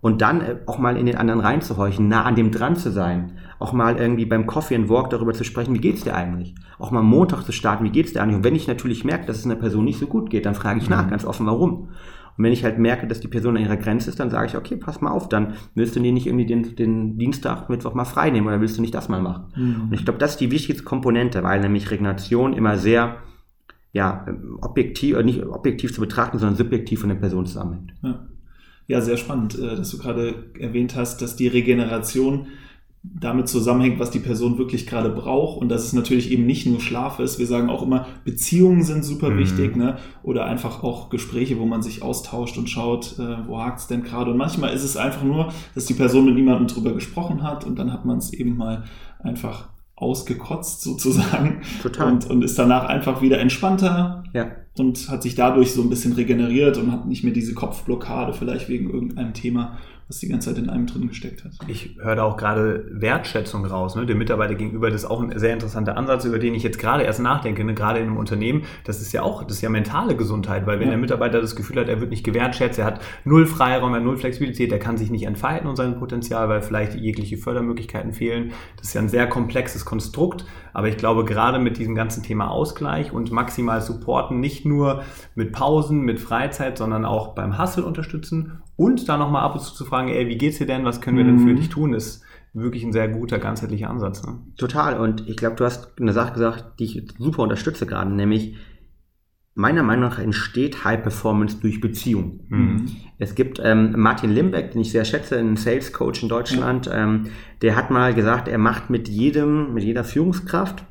Und dann äh, auch mal in den anderen reinzuhorchen, nah an dem dran zu sein. Auch mal irgendwie beim Coffee and Walk darüber zu sprechen, wie geht's dir eigentlich? Auch mal Montag zu starten, wie geht's dir eigentlich? Und wenn ich natürlich merke, dass es einer Person nicht so gut geht, dann frage ich nach, mhm. ganz offen, warum. Und wenn ich halt merke, dass die Person an ihrer Grenze ist, dann sage ich, okay, pass mal auf, dann willst du dir nicht irgendwie den, den Dienstag, Mittwoch mal frei nehmen oder willst du nicht das mal machen? Mhm. Und ich glaube, das ist die wichtigste Komponente, weil nämlich Regeneration immer sehr ja, objektiv, äh, nicht objektiv zu betrachten, sondern subjektiv von der Person zusammenhängt. Ja. ja, sehr spannend, äh, dass du gerade erwähnt hast, dass die Regeneration damit zusammenhängt, was die Person wirklich gerade braucht und dass es natürlich eben nicht nur Schlaf ist. Wir sagen auch immer, Beziehungen sind super mhm. wichtig, ne? Oder einfach auch Gespräche, wo man sich austauscht und schaut, äh, wo hakt es denn gerade. Und manchmal ist es einfach nur, dass die Person mit niemandem drüber gesprochen hat und dann hat man es eben mal einfach ausgekotzt sozusagen. Total. Und, und ist danach einfach wieder entspannter. Ja. und hat sich dadurch so ein bisschen regeneriert und hat nicht mehr diese Kopfblockade vielleicht wegen irgendeinem Thema was die ganze Zeit in einem drin gesteckt hat. Ich höre da auch gerade Wertschätzung raus, ne, dem Mitarbeiter gegenüber. Das ist auch ein sehr interessanter Ansatz, über den ich jetzt gerade erst nachdenke, ne, gerade in einem Unternehmen. Das ist ja auch, das ist ja mentale Gesundheit, weil wenn ja. der Mitarbeiter das Gefühl hat, er wird nicht gewertschätzt, er hat null Freiraum, er hat null Flexibilität, er kann sich nicht entfalten und sein Potenzial, weil vielleicht jegliche Fördermöglichkeiten fehlen. Das ist ja ein sehr komplexes Konstrukt. Aber ich glaube, gerade mit diesem ganzen Thema Ausgleich und maximal supporten, nicht nur mit Pausen, mit Freizeit, sondern auch beim Hustle unterstützen und da nochmal ab und zu zu fragen, ey, wie geht's dir denn, was können wir denn für mhm. dich tun, ist wirklich ein sehr guter, ganzheitlicher Ansatz. Ne? Total. Und ich glaube, du hast eine Sache gesagt, die ich super unterstütze gerade, nämlich meiner Meinung nach entsteht High Performance durch Beziehung. Mhm. Es gibt ähm, Martin Limbeck, den ich sehr schätze, ein Sales Coach in Deutschland, ja. ähm, der hat mal gesagt, er macht mit jedem, mit jeder Führungskraft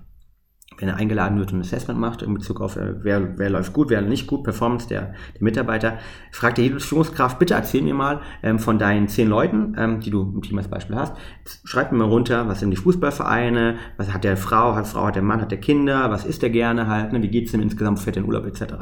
wenn er eingeladen wird und ein Assessment macht in Bezug auf, äh, wer, wer läuft gut, wer nicht gut, Performance der, der Mitarbeiter, fragt er jede Führungskraft, bitte erzähl mir mal ähm, von deinen zehn Leuten, ähm, die du im Team als Beispiel hast, schreib mir mal runter, was sind die Fußballvereine, was hat der Frau, hat Frau, hat der Mann, hat der Kinder, was ist der gerne halt, ne, wie geht's ihm insgesamt, fährt in Urlaub etc.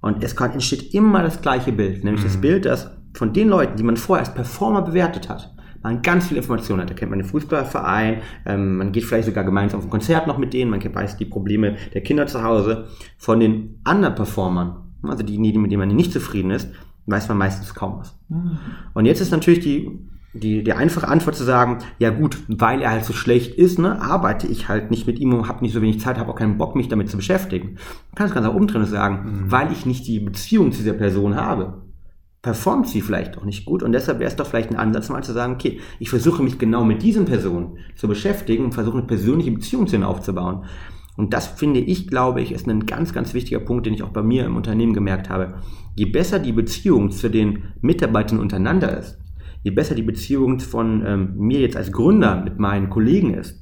Und es kann, entsteht immer das gleiche Bild, nämlich mhm. das Bild, dass von den Leuten, die man vorher als Performer bewertet hat, man ganz viele Informationen hat. Da kennt man den Fußballverein, ähm, man geht vielleicht sogar gemeinsam auf ein Konzert noch mit denen, man weiß die Probleme der Kinder zu Hause. Von den Underperformern, also die, mit denen man nicht zufrieden ist, weiß man meistens kaum was. Mhm. Und jetzt ist natürlich die, die, die einfache Antwort zu sagen, ja gut, weil er halt so schlecht ist, ne, arbeite ich halt nicht mit ihm und habe nicht so wenig Zeit, habe auch keinen Bock, mich damit zu beschäftigen. Man kann es ganz auch umdrehen und sagen, mhm. weil ich nicht die Beziehung zu dieser Person habe performt sie vielleicht auch nicht gut und deshalb wäre es doch vielleicht ein Ansatz mal zu sagen, okay, ich versuche mich genau mit diesen Personen zu beschäftigen und versuche eine persönliche Beziehung zu ihnen aufzubauen. Und das finde ich, glaube ich, ist ein ganz, ganz wichtiger Punkt, den ich auch bei mir im Unternehmen gemerkt habe. Je besser die Beziehung zu den Mitarbeitern untereinander ist, je besser die Beziehung von ähm, mir jetzt als Gründer mit meinen Kollegen ist,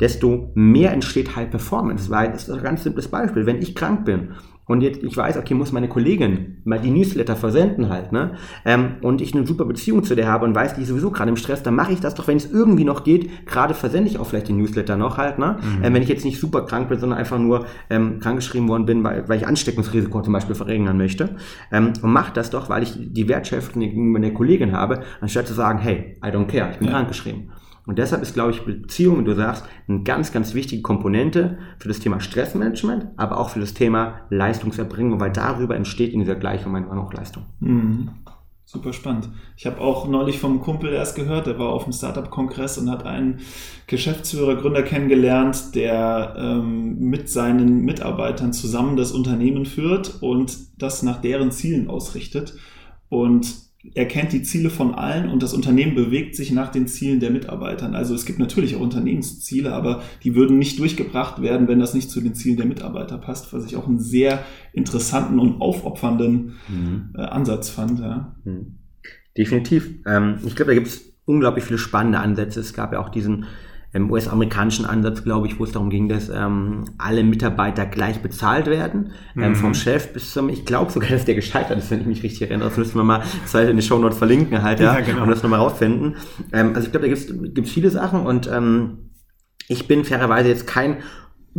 desto mehr entsteht High Performance. Weil, das ist ein ganz simples Beispiel. Wenn ich krank bin und jetzt ich weiß, okay, muss meine Kollegin mal die Newsletter versenden halt, ne? Ähm, und ich eine super Beziehung zu der habe und weiß, die ist sowieso gerade im Stress, dann mache ich das doch, wenn es irgendwie noch geht. Gerade versende ich auch vielleicht den Newsletter noch halt, ne? Mhm. Ähm, wenn ich jetzt nicht super krank bin, sondern einfach nur ähm, krankgeschrieben worden bin, weil, weil ich Ansteckungsrisiko zum Beispiel verringern möchte. Ähm, und mach das doch, weil ich die Wertschätzung gegenüber der Kollegin habe, anstatt zu sagen, hey, I don't care, ich bin ja. krankgeschrieben. Und deshalb ist, glaube ich, Beziehung, wie du sagst, eine ganz, ganz wichtige Komponente für das Thema Stressmanagement, aber auch für das Thema Leistungserbringung, weil darüber entsteht in dieser Gleichung meine Leistung. Mhm. Super spannend. Ich habe auch neulich vom Kumpel erst gehört, der war auf dem Startup-Kongress und hat einen Geschäftsführer, Gründer kennengelernt, der ähm, mit seinen Mitarbeitern zusammen das Unternehmen führt und das nach deren Zielen ausrichtet. Und er kennt die Ziele von allen und das Unternehmen bewegt sich nach den Zielen der Mitarbeitern. Also es gibt natürlich auch Unternehmensziele, aber die würden nicht durchgebracht werden, wenn das nicht zu den Zielen der Mitarbeiter passt, was ich auch einen sehr interessanten und aufopfernden mhm. äh, Ansatz fand. Ja. Mhm. Definitiv. Ähm, ich glaube, da gibt es unglaublich viele spannende Ansätze. Es gab ja auch diesen im US-amerikanischen Ansatz, glaube ich, wo es darum ging, dass ähm, alle Mitarbeiter gleich bezahlt werden, ähm, mhm. vom Chef bis zum, ich glaube sogar, dass der gescheitert ist, wenn ich mich richtig erinnere. Das müssen wir mal zwei in den Show Notes verlinken halt, ja, ja genau. und das nochmal rausfinden. Ähm, also ich glaube, da gibt es viele Sachen und ähm, ich bin fairerweise jetzt kein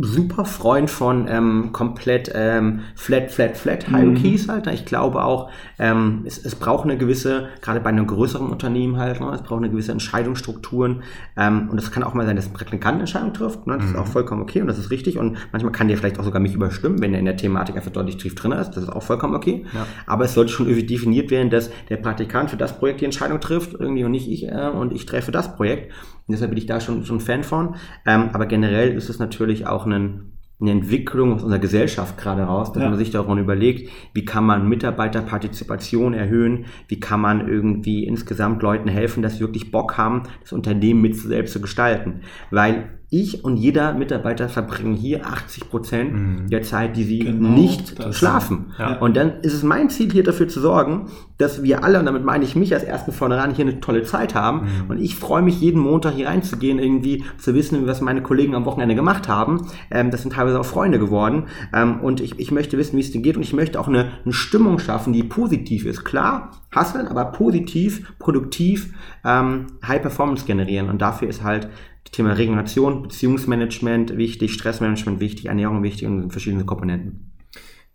super Freund von ähm, komplett ähm, flat, flat, flat Hierarchies mhm. halt. Ne? Ich glaube auch, ähm, es, es braucht eine gewisse, gerade bei einem größeren Unternehmen halt, ne? es braucht eine gewisse Entscheidungsstrukturen. Ähm, und es kann auch mal sein, dass ein Praktikant Entscheidung trifft. Ne? Das mhm. ist auch vollkommen okay und das ist richtig. Und manchmal kann der vielleicht auch sogar mich überstimmen, wenn er in der Thematik einfach deutlich tief drin ist. Das ist auch vollkommen okay. Ja. Aber es sollte schon irgendwie definiert werden, dass der Praktikant für das Projekt die Entscheidung trifft, irgendwie und nicht ich äh, und ich treffe das Projekt. Und deshalb bin ich da schon, schon Fan von. Ähm, aber generell ist es natürlich auch ein, eine Entwicklung aus unserer Gesellschaft gerade raus, dass ja. man sich daran überlegt, wie kann man Mitarbeiterpartizipation erhöhen, wie kann man irgendwie insgesamt Leuten helfen, dass sie wirklich Bock haben, das Unternehmen mit selbst zu gestalten. Weil ich und jeder Mitarbeiter verbringen hier 80 Prozent mhm. der Zeit, die sie genau, nicht schlafen. Ja. Und dann ist es mein Ziel, hier dafür zu sorgen, dass wir alle, und damit meine ich mich als ersten vornherein, hier eine tolle Zeit haben. Mhm. Und ich freue mich, jeden Montag hier reinzugehen, irgendwie zu wissen, was meine Kollegen am Wochenende gemacht haben. Ähm, das sind teilweise auch Freunde geworden. Ähm, und ich, ich möchte wissen, wie es denen geht. Und ich möchte auch eine, eine Stimmung schaffen, die positiv ist. Klar, hasseln, aber positiv, produktiv, ähm, High Performance generieren. Und dafür ist halt Thema Regeneration, Beziehungsmanagement wichtig, Stressmanagement wichtig, Ernährung wichtig und verschiedene Komponenten.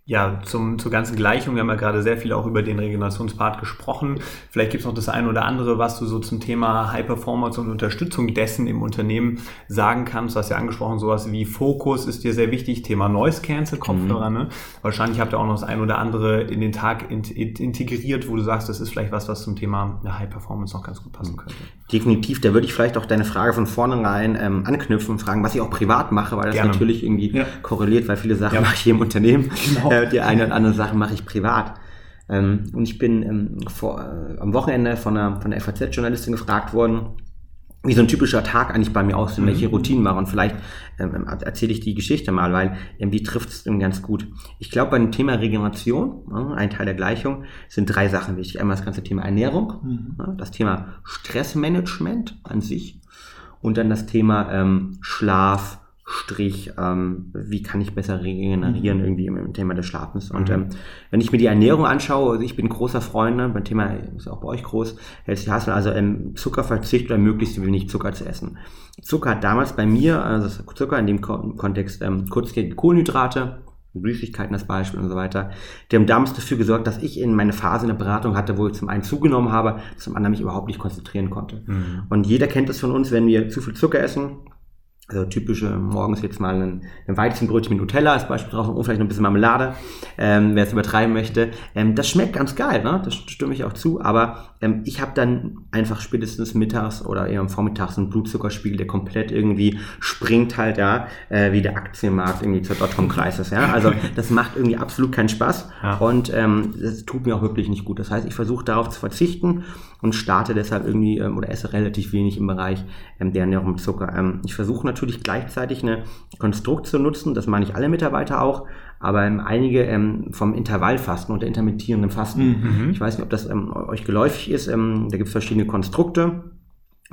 Ja, zum, zur ganzen Gleichung, wir haben ja gerade sehr viel auch über den Regenerationspart gesprochen. Vielleicht gibt es noch das eine oder andere, was du so zum Thema High Performance und Unterstützung dessen im Unternehmen sagen kannst. Du hast ja angesprochen, sowas wie Fokus ist dir sehr wichtig, Thema Noise Cancel, Kopfhörer. Mhm. Ne? Wahrscheinlich habt ihr auch noch das ein oder andere in den Tag in, in, integriert, wo du sagst, das ist vielleicht was, was zum Thema High Performance noch ganz gut passen könnte. Definitiv, da würde ich vielleicht auch deine Frage von vornherein ähm, anknüpfen und fragen, was ich auch privat mache, weil das Gerne. natürlich irgendwie ja. korreliert, weil viele Sachen ja. mache ich hier im Unternehmen. Genau äh, die eine oder andere Sache mache ich privat. Ähm, und ich bin ähm, vor, äh, am Wochenende von der, von der FAZ-Journalistin gefragt worden, wie so ein typischer Tag eigentlich bei mir aussieht, mhm. welche Routinen mache. Und vielleicht ähm, erzähle ich die Geschichte mal, weil ähm, die trifft es ganz gut. Ich glaube, bei dem Thema Regeneration, äh, ein Teil der Gleichung, sind drei Sachen wichtig. Einmal das ganze Thema Ernährung, mhm. äh, das Thema Stressmanagement an sich und dann das Thema ähm, Schlaf, Strich, ähm, wie kann ich besser regenerieren mhm. irgendwie im, im, Thema des Schlafens. Und mhm. ähm, wenn ich mir die Ernährung anschaue, also ich bin großer Freund, ne, beim Thema ist auch bei euch groß, Healthy Hustle, also ähm, Zuckerverzicht oder möglichst wenig Zucker zu essen. Zucker hat damals bei mir, also Zucker in dem Kontext, ähm, kurzkettige Kohlenhydrate, Süßigkeiten das Beispiel und so weiter, die haben damals dafür gesorgt, dass ich in meine Phase in der Beratung hatte, wo ich zum einen zugenommen habe, zum anderen mich überhaupt nicht konzentrieren konnte. Mhm. Und jeder kennt es von uns, wenn wir zu viel Zucker essen, also typische, morgens jetzt mal ein, ein Weizenbrötchen mit Nutella als Beispiel drauf und vielleicht noch ein bisschen Marmelade, ähm, wer es übertreiben möchte. Ähm, das schmeckt ganz geil, ne? das stimme ich auch zu, aber ich habe dann einfach spätestens mittags oder eher am Vormittag so einen Blutzuckerspiegel, der komplett irgendwie springt halt ja, äh, wie der Aktienmarkt irgendwie zur Dotcom-Crisis. Ja? Also das macht irgendwie absolut keinen Spaß ja. und ähm, das tut mir auch wirklich nicht gut. Das heißt, ich versuche darauf zu verzichten und starte deshalb irgendwie ähm, oder esse relativ wenig im Bereich ähm, der Ernährung mit Zucker. Ähm, ich versuche natürlich gleichzeitig eine Konstrukt zu nutzen, das meine ich alle Mitarbeiter auch, aber ähm, einige ähm, vom Intervallfasten und der intermittierenden Fasten. Mhm. Ich weiß nicht, ob das ähm, euch geläufig ist. Ähm, da gibt es verschiedene Konstrukte.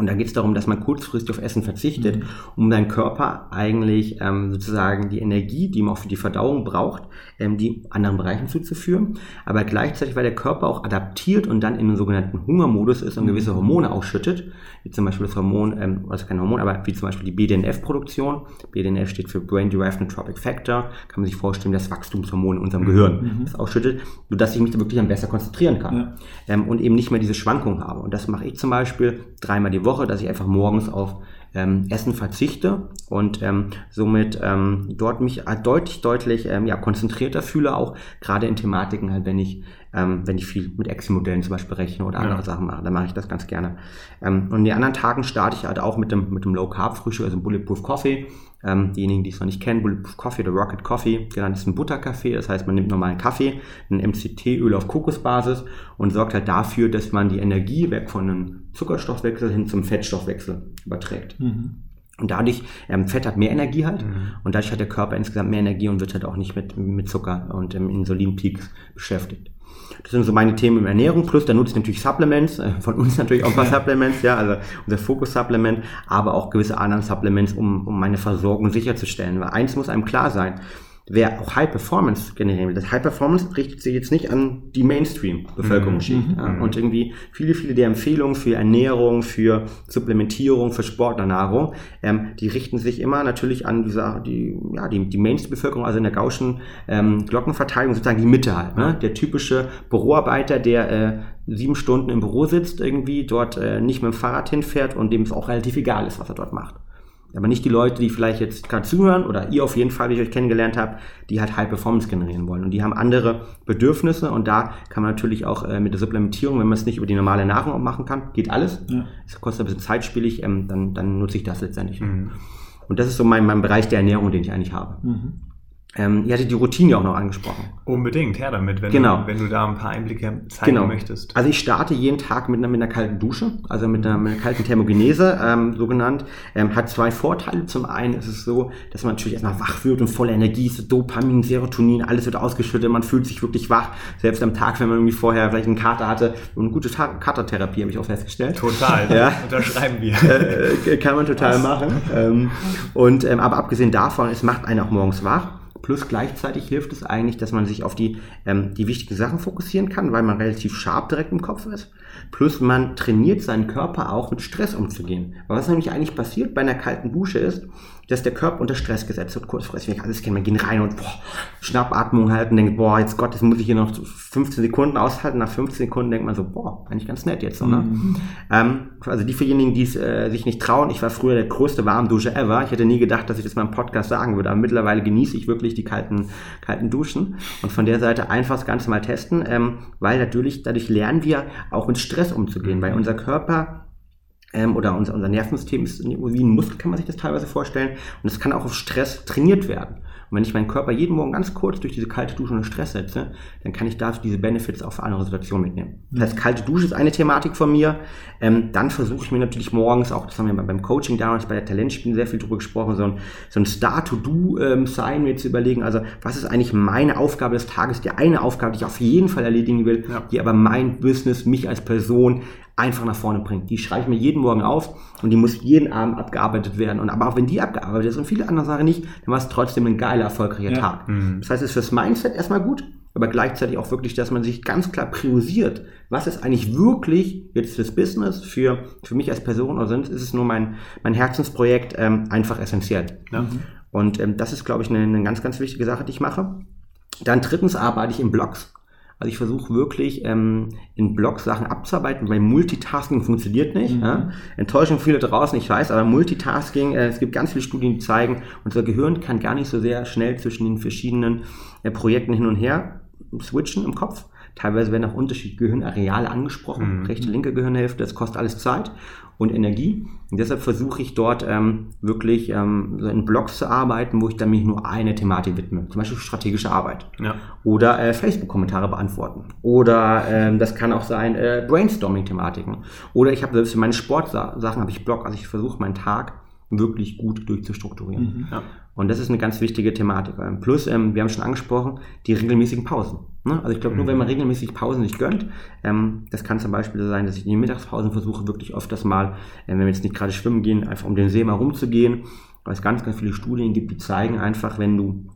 Und da geht es darum, dass man kurzfristig auf Essen verzichtet, mhm. um deinen Körper eigentlich ähm, sozusagen die Energie, die man auch für die Verdauung braucht, ähm, die anderen Bereichen zuzuführen. Aber gleichzeitig, weil der Körper auch adaptiert und dann in den sogenannten Hungermodus ist und gewisse Hormone ausschüttet, wie zum Beispiel das Hormon, ähm, also kein Hormon, aber wie zum Beispiel die BDNF-Produktion. BDNF steht für Brain Derived Neurotrophic Factor. Kann man sich vorstellen, das Wachstumshormon in unserem Gehirn mhm. das ausschüttet, sodass ich mich da wirklich dann besser konzentrieren kann. Ja. Ähm, und eben nicht mehr diese Schwankungen habe. Und das mache ich zum Beispiel dreimal die Woche Woche, dass ich einfach morgens auf ähm, Essen verzichte und ähm, somit ähm, dort mich deutlich, deutlich ähm, ja, konzentrierter fühle, auch gerade in Thematiken, halt, wenn ich, ähm, wenn ich viel mit Excel-Modellen zum Beispiel rechne oder andere ja. Sachen mache, dann mache ich das ganz gerne. Ähm, und in den anderen Tagen starte ich halt auch mit dem, mit dem Low-Carb-Frühstück, also Bulletproof Coffee. Ähm, diejenigen, die es noch nicht kennen, Bulletproof Coffee oder Rocket Coffee, genannt ist ein Butterkaffee. Das heißt, man nimmt normalen Kaffee, ein MCT-Öl auf Kokosbasis und sorgt halt dafür, dass man die Energie weg von einem Zuckerstoffwechsel hin zum Fettstoffwechsel überträgt. Mhm. Und dadurch, ähm, Fett hat mehr Energie halt mhm. und dadurch hat der Körper insgesamt mehr Energie und wird halt auch nicht mit, mit Zucker und ähm, Insulinpeaks beschäftigt. Das sind so meine Themen in Ernährung. Plus, da nutze ich natürlich Supplements, äh, von uns natürlich auch ein paar Supplements, ja, also unser Fokus-Supplement, aber auch gewisse anderen Supplements, um, um meine Versorgung sicherzustellen. Weil eins muss einem klar sein, wer auch High Performance generieren will. Das High Performance richtet sich jetzt nicht an die Mainstream-Bevölkerungsschicht. Mhm. Ja. Mhm. Und irgendwie viele, viele der Empfehlungen für Ernährung, für Supplementierung, für Sportlernahrung, ähm, die richten sich immer natürlich an diese, die, ja, die, die Mainstream-Bevölkerung, also in der gauschen ähm, Glockenverteilung sozusagen die Mitte halt. Ne? Der typische Büroarbeiter, der äh, sieben Stunden im Büro sitzt, irgendwie dort äh, nicht mit dem Fahrrad hinfährt und dem es auch relativ egal ist, was er dort macht aber nicht die Leute, die vielleicht jetzt gerade zuhören oder ihr auf jeden Fall, wie ich euch kennengelernt habt, die halt High Performance generieren wollen. Und die haben andere Bedürfnisse und da kann man natürlich auch äh, mit der Supplementierung, wenn man es nicht über die normale Nahrung machen kann, geht alles. Ja. Es kostet ein bisschen zeitspielig, ähm, dann, dann nutze ich das letztendlich. Mhm. Und das ist so mein, mein Bereich der Ernährung, den ich eigentlich habe. Mhm. Ähm, ihr hattet die Routine auch noch angesprochen. Unbedingt, her damit, wenn, genau. du, wenn du da ein paar Einblicke zeigen genau. möchtest. Also ich starte jeden Tag mit einer, mit einer kalten Dusche, also mit einer, mit einer kalten Thermogenese, ähm, so genannt. Ähm, hat zwei Vorteile. Zum einen ist es so, dass man natürlich erstmal wach wird und voller Energie ist, Dopamin, Serotonin, alles wird ausgeschüttet, man fühlt sich wirklich wach. Selbst am Tag, wenn man irgendwie vorher vielleicht einen Kater hatte. Und eine gute Katertherapie habe ich auch festgestellt. Total, ja. unterschreiben wir. Äh, kann man total Was? machen. Ähm, und ähm, aber abgesehen davon, es macht einen auch morgens wach Plus gleichzeitig hilft es eigentlich, dass man sich auf die, ähm, die wichtigen Sachen fokussieren kann, weil man relativ scharf direkt im Kopf ist. Plus man trainiert seinen Körper auch mit Stress umzugehen. Weil was nämlich eigentlich passiert bei einer kalten Dusche ist, dass der Körper unter Stress gesetzt wird, kurzfristig. Alles kennen, man geht rein und boah, Schnappatmung halten, denkt, boah, jetzt Gott, das muss ich hier noch 15 Sekunden aushalten. Nach 15 Sekunden denkt man so, boah, eigentlich ganz nett jetzt. So, ne? Mhm. Ähm, also die fürjenigen, die es äh, sich nicht trauen, ich war früher der größte Warmdusche ever. Ich hätte nie gedacht, dass ich das mal im Podcast sagen würde, aber mittlerweile genieße ich wirklich die kalten, kalten Duschen. Und von der Seite einfach das Ganze mal testen, ähm, weil natürlich, dadurch lernen wir auch mit Stress umzugehen, weil unser Körper ähm, oder unser, unser Nervensystem ist wie ein Muskel, kann man sich das teilweise vorstellen. Und es kann auch auf Stress trainiert werden. Und wenn ich meinen Körper jeden Morgen ganz kurz durch diese kalte Dusche unter Stress setze, dann kann ich da diese Benefits auch für andere Situationen mitnehmen. Das heißt, kalte Dusche ist eine Thematik von mir. Ähm, dann versuche ich mir natürlich morgens, auch das haben wir beim Coaching damals bei der Talentspielen sehr viel drüber gesprochen, so ein, so ein Star-to-Do-Sein ähm, mir zu überlegen. Also, was ist eigentlich meine Aufgabe des Tages? Die eine Aufgabe, die ich auf jeden Fall erledigen will, ja. die aber mein Business, mich als Person einfach nach vorne bringt. Die schreibe ich mir jeden Morgen auf und die muss jeden Abend abgearbeitet werden. Und aber auch wenn die abgearbeitet ist und viele andere Sachen nicht, dann war es trotzdem ein geiler, erfolgreicher ja. Tag. Mhm. Das heißt, es ist fürs Mindset erstmal gut, aber gleichzeitig auch wirklich, dass man sich ganz klar priorisiert, was ist eigentlich wirklich jetzt das Business für, für mich als Person oder sonst ist es nur mein, mein Herzensprojekt ähm, einfach essentiell. Ja. Und ähm, das ist, glaube ich, eine, eine ganz, ganz wichtige Sache, die ich mache. Dann drittens arbeite ich in Blogs. Also ich versuche wirklich ähm, in Blogs Sachen abzuarbeiten, weil Multitasking funktioniert nicht. Mhm. Ja? Enttäuschung viele draußen, ich weiß, aber Multitasking, äh, es gibt ganz viele Studien, die zeigen, unser Gehirn kann gar nicht so sehr schnell zwischen den verschiedenen äh, Projekten hin und her switchen im Kopf. Teilweise werden auch unterschiedliche Gehirnareale angesprochen, mhm. rechte, linke Gehirnhälfte, das kostet alles Zeit und Energie. Und deshalb versuche ich dort ähm, wirklich ähm, so in Blogs zu arbeiten, wo ich dann mich nur eine Thematik widme. Zum Beispiel strategische Arbeit. Ja. Oder äh, Facebook-Kommentare beantworten. Oder ähm, das kann auch sein äh, Brainstorming-Thematiken. Oder ich habe selbst für meine Sportsachen habe ich Blog. Also ich versuche meinen Tag wirklich gut durchzustrukturieren. Mhm. Ja. Und das ist eine ganz wichtige Thematik. Plus, ähm, wir haben schon angesprochen, die regelmäßigen Pausen. Ne? Also ich glaube, nur wenn man mhm. regelmäßig Pausen sich gönnt, ähm, das kann zum Beispiel sein, dass ich in den Mittagspausen versuche, wirklich oft das mal, äh, wenn wir jetzt nicht gerade schwimmen gehen, einfach um den See mal rumzugehen, weil es ganz, ganz viele Studien gibt, die zeigen einfach, wenn du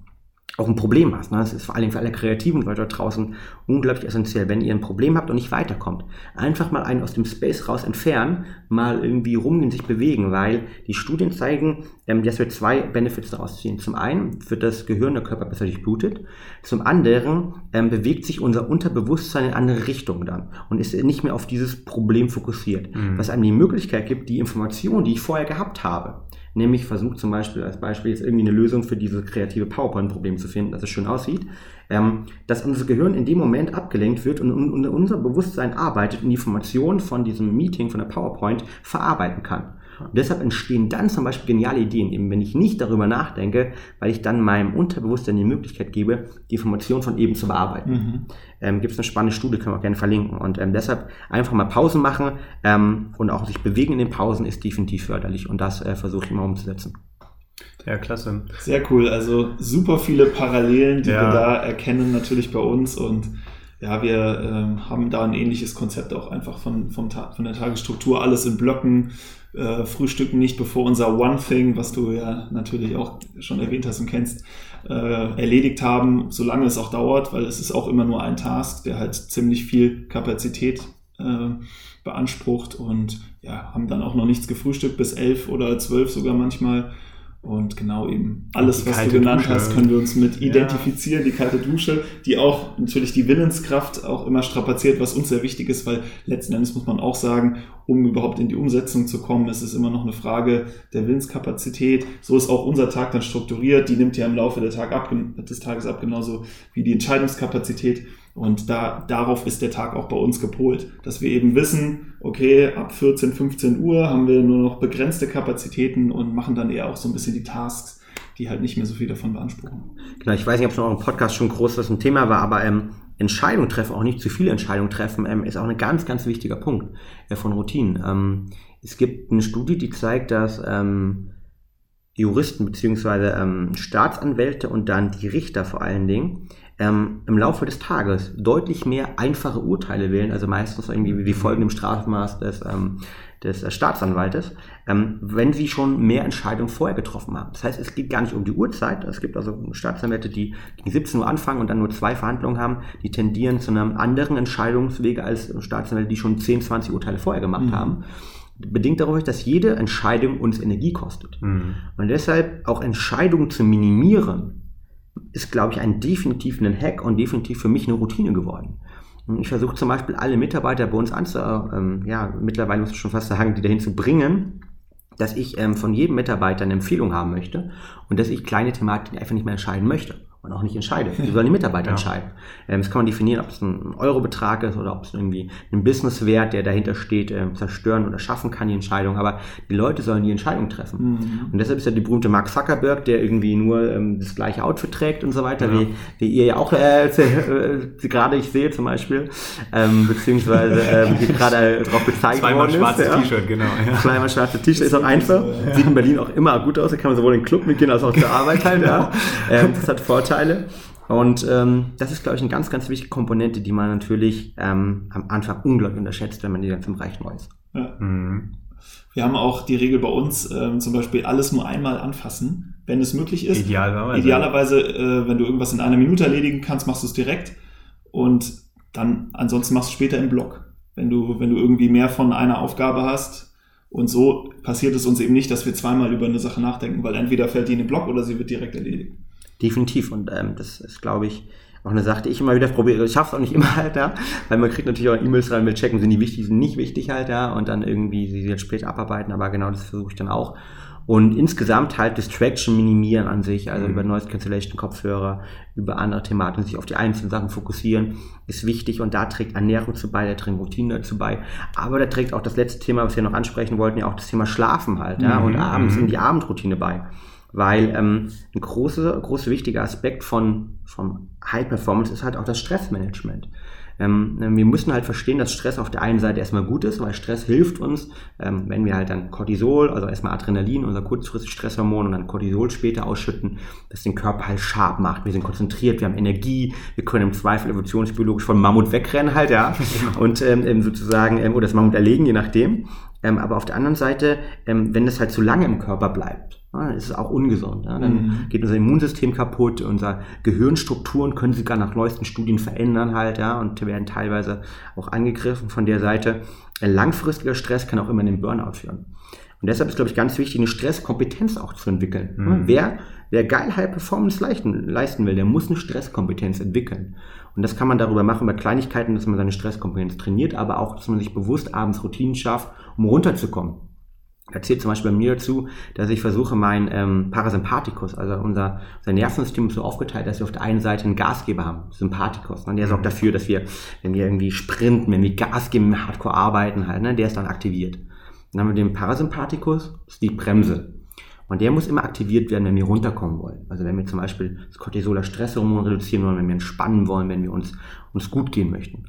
auch ein Problem hast. Ne? Das ist vor allem für alle Kreativen Leute da draußen unglaublich essentiell. Wenn ihr ein Problem habt und nicht weiterkommt, einfach mal einen aus dem Space raus entfernen, mal irgendwie rumgehen, sich bewegen, weil die Studien zeigen, ähm, dass wir zwei Benefits daraus ziehen. Zum einen wird das Gehirn, der Körper besser durchblutet. Zum anderen ähm, bewegt sich unser Unterbewusstsein in andere Richtungen dann und ist nicht mehr auf dieses Problem fokussiert. Mhm. Was einem die Möglichkeit gibt, die Information, die ich vorher gehabt habe, Nämlich versucht zum Beispiel als Beispiel jetzt irgendwie eine Lösung für dieses kreative PowerPoint-Problem zu finden, dass es schön aussieht, ähm, dass unser Gehirn in dem Moment abgelenkt wird und, und unser Bewusstsein arbeitet und die Informationen von diesem Meeting, von der PowerPoint verarbeiten kann. Und deshalb entstehen dann zum Beispiel geniale Ideen, eben wenn ich nicht darüber nachdenke, weil ich dann meinem Unterbewusstsein die Möglichkeit gebe, die Information von eben zu bearbeiten. Mhm. Ähm, Gibt es eine spannende Studie, können wir auch gerne verlinken. Und ähm, deshalb einfach mal Pausen machen ähm, und auch sich bewegen in den Pausen ist definitiv förderlich und das äh, versuche ich immer umzusetzen. Ja, klasse. Sehr cool. Also super viele Parallelen, die ja. wir da erkennen natürlich bei uns und ja, wir ähm, haben da ein ähnliches Konzept auch einfach von, vom von der Tagesstruktur, alles in Blöcken, äh, frühstücken nicht, bevor unser One Thing, was du ja natürlich auch schon erwähnt hast und kennst, äh, erledigt haben, solange es auch dauert, weil es ist auch immer nur ein Task, der halt ziemlich viel Kapazität äh, beansprucht. Und ja, haben dann auch noch nichts gefrühstückt bis elf oder zwölf sogar manchmal und genau eben alles, was du genannt Dusche. hast, können wir uns mit identifizieren. Ja. Die kalte Dusche, die auch natürlich die Willenskraft auch immer strapaziert, was uns sehr wichtig ist, weil letzten Endes muss man auch sagen, um überhaupt in die Umsetzung zu kommen, ist es immer noch eine Frage der Willenskapazität. So ist auch unser Tag dann strukturiert. Die nimmt ja im Laufe Tag ab, des Tages ab, genauso wie die Entscheidungskapazität. Und da, darauf ist der Tag auch bei uns gepolt, dass wir eben wissen, okay, ab 14, 15 Uhr haben wir nur noch begrenzte Kapazitäten und machen dann eher auch so ein bisschen die Tasks, die halt nicht mehr so viel davon beanspruchen. Genau, ich weiß nicht, ob es in eurem Podcast schon groß das ein Thema war, aber ähm, Entscheidungen treffen, auch nicht zu viele Entscheidungen treffen, ähm, ist auch ein ganz, ganz wichtiger Punkt äh, von Routinen. Ähm, es gibt eine Studie, die zeigt, dass ähm, Juristen beziehungsweise ähm, Staatsanwälte und dann die Richter vor allen Dingen ähm, im Laufe des Tages deutlich mehr einfache Urteile wählen, also meistens irgendwie wie folgen im Strafmaß des, ähm, des äh, Staatsanwaltes, ähm, wenn sie schon mehr Entscheidungen vorher getroffen haben. Das heißt, es geht gar nicht um die Uhrzeit. Es gibt also Staatsanwälte, die gegen 17 Uhr anfangen und dann nur zwei Verhandlungen haben, die tendieren zu einem anderen Entscheidungswege als Staatsanwälte, die schon 10, 20 Urteile vorher gemacht mhm. haben bedingt dadurch, dass jede Entscheidung uns Energie kostet. Mhm. Und deshalb auch Entscheidungen zu minimieren, ist, glaube ich, ein definitiv ein Hack und definitiv für mich eine Routine geworden. Ich versuche zum Beispiel alle Mitarbeiter bei uns anzu, ähm, ja, mittlerweile muss ich schon fast sagen, die dahin zu bringen, dass ich ähm, von jedem Mitarbeiter eine Empfehlung haben möchte und dass ich kleine Thematiken einfach nicht mehr entscheiden möchte und auch nicht entscheidet. Die sollen die Mitarbeiter ja. entscheiden. Ähm, das kann man definieren, ob es ein Eurobetrag ist oder ob es irgendwie ein Businesswert, der dahinter steht, äh, zerstören oder schaffen kann, die Entscheidung. Aber die Leute sollen die Entscheidung treffen. Mhm. Und deshalb ist ja die berühmte Mark Zuckerberg, der irgendwie nur ähm, das gleiche Outfit trägt und so weiter, ja. wie, wie ihr ja auch äh, äh, gerade ich sehe zum Beispiel, ähm, beziehungsweise ähm, hier gerade darauf gezeigt Zweimal worden schwarzes T-Shirt, genau. Ja. Zweimal schwarzes T-Shirt ist auch einfach. Sieht in Berlin auch immer gut aus. Da kann man sowohl in den Club mitgehen als auch zur Arbeit halt. Ja. Ähm, das hat Vorteile. Vorteile. Und ähm, das ist, glaube ich, eine ganz, ganz wichtige Komponente, die man natürlich ähm, am Anfang unglaublich unterschätzt, wenn man die ganze Bereich neu ist. Ja. Mhm. Wir haben auch die Regel bei uns, ähm, zum Beispiel alles nur einmal anfassen, wenn es möglich ist. Idealerweise. Idealerweise, äh, wenn du irgendwas in einer Minute erledigen kannst, machst du es direkt. Und dann ansonsten machst du später im Block. Wenn du, wenn du irgendwie mehr von einer Aufgabe hast. Und so passiert es uns eben nicht, dass wir zweimal über eine Sache nachdenken, weil entweder fällt die in den Block oder sie wird direkt erledigt. Definitiv. Und ähm, das ist, glaube ich, auch eine Sache, die ich immer wieder probiere. Ich schaffe es auch nicht immer halt, ja. Weil man kriegt natürlich auch E-Mails rein, wir checken, sind die wichtig, sind nicht wichtig halt, ja. Und dann irgendwie sie jetzt später abarbeiten. Aber genau das versuche ich dann auch. Und insgesamt halt Distraction minimieren an sich, also mhm. über Noise Cancellation Kopfhörer, über andere Thematiken, sich auf die einzelnen Sachen fokussieren, ist wichtig und da trägt Ernährung zu bei, da trägt Routine dazu bei. Aber da trägt auch das letzte Thema, was wir noch ansprechen wollten, ja auch das Thema Schlafen halt, ja, und mhm. abends in die Abendroutine bei weil ähm, ein großer, großer wichtiger Aspekt von, von High Performance ist halt auch das Stressmanagement. Ähm, wir müssen halt verstehen, dass Stress auf der einen Seite erstmal gut ist, weil Stress hilft uns, ähm, wenn wir halt dann Cortisol, also erstmal Adrenalin, unser kurzfristig Stresshormon und dann Cortisol später ausschütten, das den Körper halt scharf macht. Wir sind konzentriert, wir haben Energie, wir können im Zweifel evolutionsbiologisch von Mammut wegrennen halt, ja, und ähm, sozusagen, ähm, oder das Mammut erlegen, je nachdem. Ähm, aber auf der anderen Seite, ähm, wenn das halt zu lange im Körper bleibt, ja, ist es auch ungesund. Ja? Dann mhm. geht unser Immunsystem kaputt, unsere Gehirnstrukturen können sich gar nach neuesten Studien verändern halt, ja, und werden teilweise auch angegriffen von der Seite. Ein langfristiger Stress kann auch immer in den Burnout führen. Und deshalb ist, glaube ich, ganz wichtig, eine Stresskompetenz auch zu entwickeln. Mhm. Wer, wer geil High Performance leisten, leisten will, der muss eine Stresskompetenz entwickeln. Und das kann man darüber machen, bei Kleinigkeiten, dass man seine Stresskompetenz trainiert, aber auch, dass man sich bewusst abends Routinen schafft, um runterzukommen. Da zählt zum Beispiel bei mir dazu, dass ich versuche, mein ähm, Parasympathikus, also unser, unser Nervensystem ist so aufgeteilt, dass wir auf der einen Seite einen Gasgeber haben, Sympathikus. Ne? Der sorgt dafür, dass wir, wenn wir irgendwie sprinten, wenn wir Gas geben, hardcore arbeiten halt, ne? der ist dann aktiviert. Dann haben wir den Parasympathikus, das ist die Bremse. Und der muss immer aktiviert werden, wenn wir runterkommen wollen. Also wenn wir zum Beispiel das Cortisoler Stresshormon reduzieren wollen, wenn wir entspannen wollen, wenn wir uns, uns gut gehen möchten.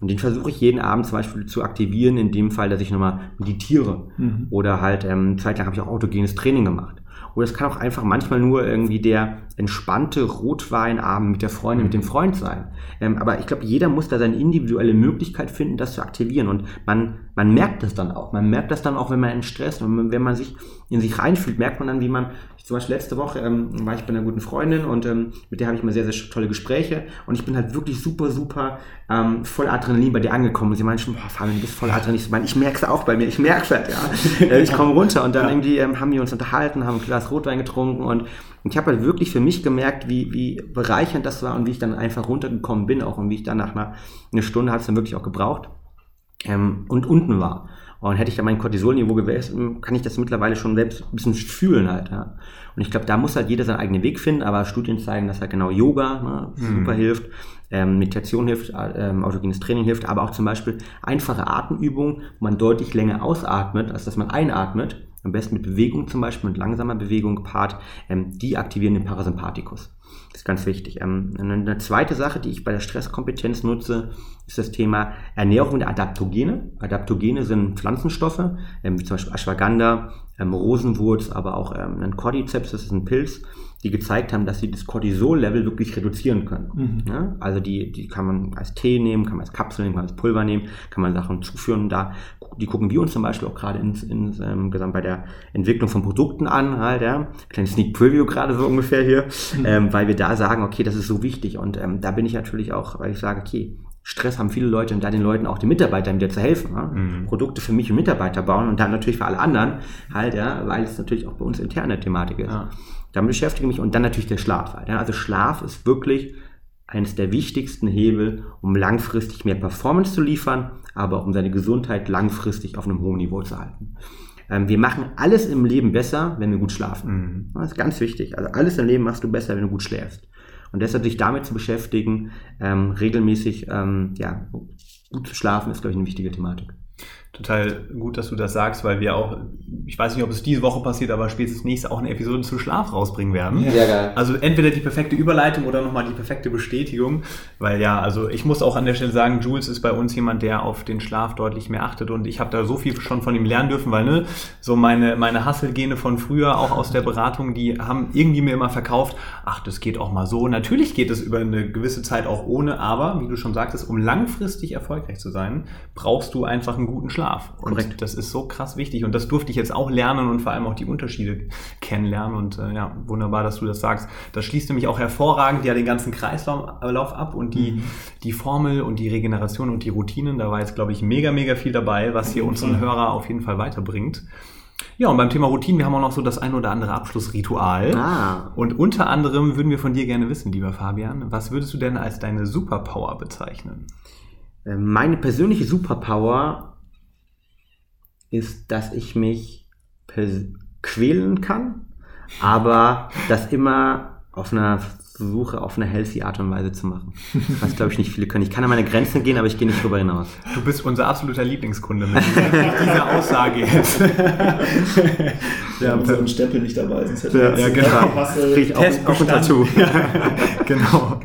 Und den versuche ich jeden Abend zum Beispiel zu aktivieren, in dem Fall, dass ich nochmal meditiere. Mhm. Oder halt, ähm, zeitlang habe ich auch autogenes Training gemacht. Oder es kann auch einfach manchmal nur irgendwie der entspannte Rotweinabend mit der Freundin, mit dem Freund sein. Ähm, aber ich glaube, jeder muss da seine individuelle Möglichkeit finden, das zu aktivieren. Und man, man merkt das dann auch. Man merkt das dann auch, wenn man in Stress und wenn man sich in sich reinfühlt, merkt man dann, wie man, zum Beispiel letzte Woche ähm, war ich bei einer guten Freundin und ähm, mit der habe ich mal sehr, sehr tolle Gespräche und ich bin halt wirklich super, super ähm, voll Adrenalin bei dir angekommen. Und sie meinte schon, boah, Fabian, du bist voll Adrenalin. Ich, meine, ich merke es auch bei mir, ich merke es halt, ja. Äh, ich komme runter und dann irgendwie ähm, haben wir uns unterhalten, haben ein Glas Rotwein getrunken und ich habe halt wirklich für mich gemerkt, wie, wie bereichernd das war und wie ich dann einfach runtergekommen bin auch und wie ich dann nach einer, einer Stunde hat es dann wirklich auch gebraucht ähm, und unten war. Und hätte ich da mein Cortisolniveau gewesen, kann ich das mittlerweile schon selbst ein bisschen fühlen halt. Ja. Und ich glaube, da muss halt jeder seinen eigenen Weg finden, aber Studien zeigen, dass halt genau Yoga ne, super mhm. hilft, ähm, Meditation hilft, ähm, autogenes Training hilft, aber auch zum Beispiel einfache Atemübungen, wo man deutlich länger ausatmet, als dass man einatmet. Am besten mit Bewegung zum Beispiel, mit langsamer Bewegung gepaart, ähm, die aktivieren den Parasympathikus. Das ist ganz wichtig. Ähm, eine zweite Sache, die ich bei der Stresskompetenz nutze, ist das Thema Ernährung der Adaptogene. Adaptogene sind Pflanzenstoffe, ähm, wie zum Beispiel Ashwagandha, ähm, Rosenwurz, aber auch ein Cordyceps, das ist ein Pilz, die gezeigt haben, dass sie das Cortisol-Level wirklich reduzieren können. Mhm. Ja, also die, die kann man als Tee nehmen, kann man als Kapsel nehmen, kann man als Pulver nehmen, kann man Sachen zuführen, da die gucken wir uns zum Beispiel auch gerade ins, ins ähm, Gesamt bei der Entwicklung von Produkten an, halt, ja. Kleines Sneak Preview gerade so ungefähr hier, mhm. ähm, weil wir da sagen, okay, das ist so wichtig. Und ähm, da bin ich natürlich auch, weil ich sage, okay, Stress haben viele Leute und da den Leuten auch den Mitarbeitern wieder zu helfen. Ja? Mhm. Produkte für mich und Mitarbeiter bauen und dann natürlich für alle anderen halt, ja, weil es natürlich auch bei uns interne Thematik ist. Ja. Damit beschäftige ich mich und dann natürlich der Schlaf. Halt, ja? Also Schlaf ist wirklich eines der wichtigsten Hebel, um langfristig mehr Performance zu liefern, aber um seine Gesundheit langfristig auf einem hohen Niveau zu halten. Ähm, wir machen alles im Leben besser, wenn wir gut schlafen. Mhm. Das ist ganz wichtig. Also alles im Leben machst du besser, wenn du gut schläfst. Und deshalb sich damit zu beschäftigen, ähm, regelmäßig ähm, ja, gut zu schlafen, ist, glaube ich, eine wichtige Thematik total gut, dass du das sagst, weil wir auch, ich weiß nicht, ob es diese Woche passiert, aber spätestens nächste auch eine Episode zu Schlaf rausbringen werden. Sehr geil. Also entweder die perfekte Überleitung oder nochmal die perfekte Bestätigung, weil ja, also ich muss auch an der Stelle sagen, Jules ist bei uns jemand, der auf den Schlaf deutlich mehr achtet und ich habe da so viel schon von ihm lernen dürfen, weil ne, so meine, meine Hustle-Gene von früher, auch aus der Beratung, die haben irgendwie mir immer verkauft, ach, das geht auch mal so. Natürlich geht es über eine gewisse Zeit auch ohne, aber wie du schon sagtest, um langfristig erfolgreich zu sein, brauchst du einfach einen guten Schlaf. Schlaf. Und Korrekt. das ist so krass wichtig. Und das durfte ich jetzt auch lernen und vor allem auch die Unterschiede kennenlernen. Und äh, ja, wunderbar, dass du das sagst. Das schließt nämlich auch hervorragend ja den ganzen Kreislauf ab und die, mhm. die Formel und die Regeneration und die Routinen. Da war jetzt, glaube ich, mega, mega viel dabei, was hier unseren Hörer auf jeden Fall weiterbringt. Ja, und beim Thema Routinen, wir haben auch noch so das ein oder andere Abschlussritual. Ah. Und unter anderem würden wir von dir gerne wissen, lieber Fabian, was würdest du denn als deine Superpower bezeichnen? Äh, meine persönliche Superpower ist, dass ich mich quälen kann, aber das immer auf einer Suche auf eine healthy Art und Weise zu machen. Was glaube ich nicht viele können. Ich kann an meine Grenzen gehen, aber ich gehe nicht drüber hinaus. Du bist unser absoluter Lieblingskunde mit dieser Aussage jetzt. ja, wenn so ein Stempel nicht dabei ist. Ja, ja, genau. Krieg auch, auch ein Tattoo. genau.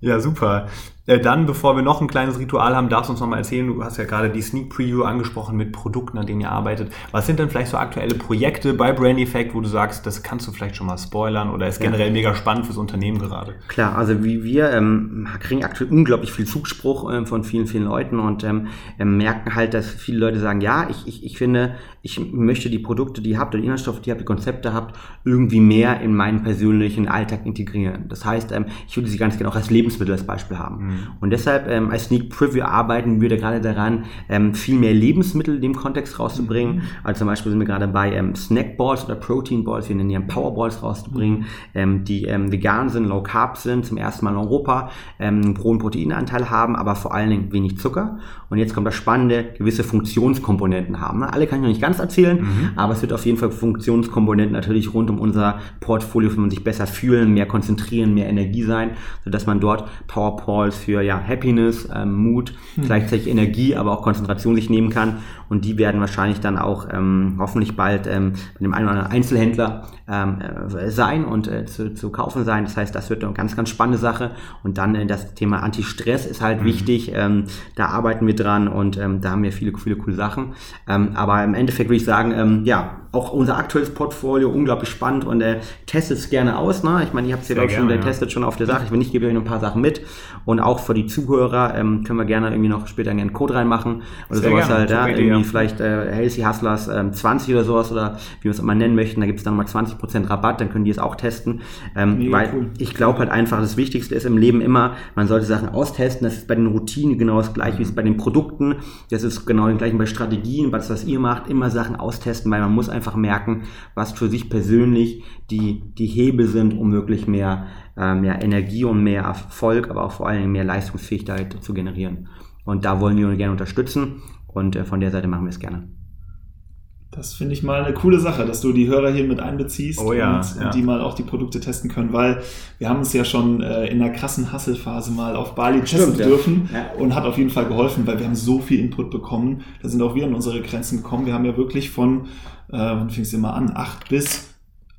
Ja, super. Äh, dann, bevor wir noch ein kleines Ritual haben, darfst du uns nochmal erzählen, du hast ja gerade die Sneak Preview angesprochen mit Produkten, an denen ihr arbeitet. Was sind denn vielleicht so aktuelle Projekte bei Brain Effect, wo du sagst, das kannst du vielleicht schon mal spoilern oder ist generell ja. mega spannend fürs Unternehmen gerade? Klar, also wie wir ähm, kriegen aktuell unglaublich viel Zuspruch ähm, von vielen, vielen Leuten und ähm, ähm, merken halt, dass viele Leute sagen, ja, ich, ich, ich finde, ich möchte die Produkte, die ihr habt, oder die Inhaltsstoffe, die ihr habt, die Konzepte habt, irgendwie mehr in meinen persönlichen Alltag integrieren. Das heißt, ähm, ich würde sie ganz gerne auch als Lebensmittel als Beispiel haben. Mhm. Und deshalb ähm, als Sneak Preview arbeiten wir da gerade daran, ähm, viel mehr Lebensmittel in dem Kontext rauszubringen. Mhm. Also zum Beispiel sind wir gerade bei ähm, Snackballs oder Protein Balls, wir nennen die Powerballs rauszubringen, mhm. ähm, die ähm, vegan sind, low carb sind, zum ersten Mal in Europa, ähm, einen hohen Proteinanteil haben, aber vor allen Dingen wenig Zucker. Und jetzt kommt das Spannende, gewisse Funktionskomponenten haben. Ne? Alle kann ich noch nicht ganz erzählen, mhm. aber es wird auf jeden Fall Funktionskomponenten natürlich rund um unser Portfolio, für man sich besser fühlen, mehr konzentrieren, mehr Energie sein, sodass man dort Powerballs für ja, Happiness, ähm, Mut, mhm. gleichzeitig Energie, aber auch Konzentration sich nehmen kann. Und die werden wahrscheinlich dann auch ähm, hoffentlich bald ähm, bei dem einen oder anderen Einzelhändler ähm, äh, sein und äh, zu, zu kaufen sein. Das heißt, das wird eine ganz, ganz spannende Sache. Und dann äh, das Thema Anti-Stress ist halt mhm. wichtig. Ähm, da arbeiten wir dran und ähm, da haben wir viele, viele coole Sachen. Ähm, aber im Endeffekt würde ich sagen, ähm, ja, auch unser aktuelles Portfolio unglaublich spannend und äh, testet es gerne aus. Ne? Ich meine, ihr habt es ja glaube schon, der ja. testet schon auf der Sache. Ich will nicht, gebe euch noch ein paar Sachen mit. Und auch für die Zuhörer ähm, können wir gerne irgendwie noch später einen Code reinmachen oder Sehr sowas gerne. halt. Ja? Idee, irgendwie ja. vielleicht äh, Healthy Hustlers ähm, 20 oder sowas oder wie wir es immer nennen möchten. Da gibt es dann mal 20% Rabatt, dann können die es auch testen. Ähm, weil cool. ich glaube halt einfach, das Wichtigste ist im Leben immer, man sollte Sachen austesten. Das ist bei den Routinen genau das gleiche wie es bei den Produkten. Das ist genau das gleiche bei Strategien, was, was ihr macht. Immer Sachen austesten, weil man muss einfach merken, was für sich persönlich die, die Hebel sind, um wirklich mehr, mehr Energie und mehr Erfolg, aber auch vor allem mehr Leistungsfähigkeit zu generieren. Und da wollen wir gerne unterstützen und äh, von der Seite machen wir es gerne. Das finde ich mal eine coole Sache, dass du die Hörer hier mit einbeziehst oh ja, und, ja. und, die mal auch die Produkte testen können, weil wir haben es ja schon äh, in der krassen Hasselphase mal auf Bali testen Stimmt, dürfen ja. und hat auf jeden Fall geholfen, weil wir haben so viel Input bekommen. Da sind auch wir an unsere Grenzen gekommen. Wir haben ja wirklich von, äh, wann fing es immer an, acht bis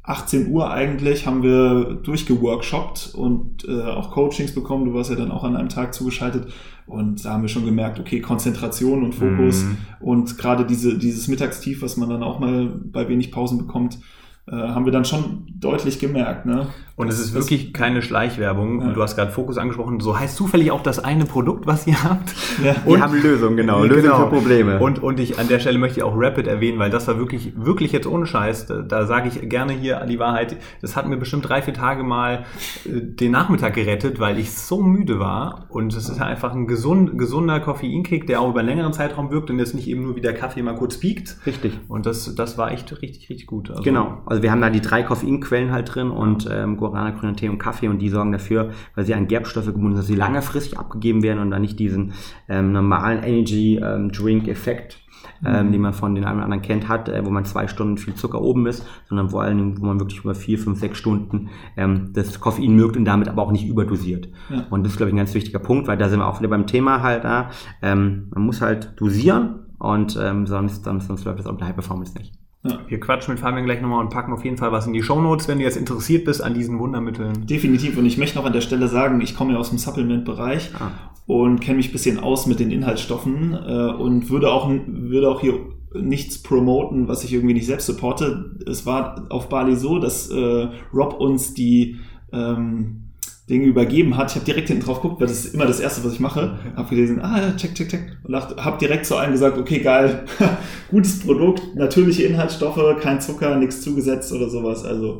18 Uhr eigentlich haben wir durchgeworkshoppt und äh, auch Coachings bekommen. Du warst ja dann auch an einem Tag zugeschaltet und da haben wir schon gemerkt, okay, Konzentration und Fokus mhm. und gerade diese, dieses Mittagstief, was man dann auch mal bei wenig Pausen bekommt, äh, haben wir dann schon deutlich gemerkt. Ne? Und es ist wirklich keine Schleichwerbung. Ja. Du hast gerade Fokus angesprochen. So heißt zufällig auch das eine Produkt, was ihr habt. Ja. Und, wir haben Lösungen, genau. Lösungen genau. für Probleme. Und, und ich an der Stelle möchte ich auch Rapid erwähnen, weil das war wirklich, wirklich jetzt ohne Scheiß. Da, da sage ich gerne hier die Wahrheit. Das hat mir bestimmt drei, vier Tage mal äh, den Nachmittag gerettet, weil ich so müde war. Und es ist einfach ein gesund, gesunder Koffeinkick, der auch über einen längeren Zeitraum wirkt und jetzt nicht eben nur wie der Kaffee mal kurz piekt. Richtig. Und das, das war echt richtig, richtig gut. Also, genau. Also wir haben da die drei Koffeinquellen halt drin und ähm, Guarana, grüner Tee und Kaffee und die sorgen dafür, weil sie an Gerbstoffe gebunden sind, dass sie langfristig abgegeben werden und dann nicht diesen ähm, normalen Energy ähm, Drink Effekt ähm, mhm. den man von den einen oder anderen kennt, hat, äh, wo man zwei Stunden viel Zucker oben ist, sondern vor allen Dingen, wo man wirklich über vier, fünf, sechs Stunden ähm, das Koffein mögt und damit aber auch nicht überdosiert. Ja. Und das ist, glaube ich, ein ganz wichtiger Punkt, weil da sind wir auch wieder beim Thema halt da. Ähm, man muss halt dosieren und ähm, sonst, sonst, sonst läuft das auch mit der High Performance nicht. Ja. Wir quatschen mit Fabian gleich nochmal und packen auf jeden Fall was in die Shownotes, wenn du jetzt interessiert bist an diesen Wundermitteln. Definitiv. Und ich möchte noch an der Stelle sagen, ich komme ja aus dem Supplement-Bereich ah. und kenne mich ein bisschen aus mit den Inhaltsstoffen äh, und würde auch, würde auch hier nichts promoten, was ich irgendwie nicht selbst supporte. Es war auf Bali so, dass äh, Rob uns die ähm, Dinge übergeben hat. Ich habe direkt hinten drauf geguckt, weil das ist immer das Erste, was ich mache. Okay. Habe gelesen, ah, check, check, check. Und habe direkt zu allen gesagt, okay, geil, gutes Produkt, natürliche Inhaltsstoffe, kein Zucker, nichts zugesetzt oder sowas. Also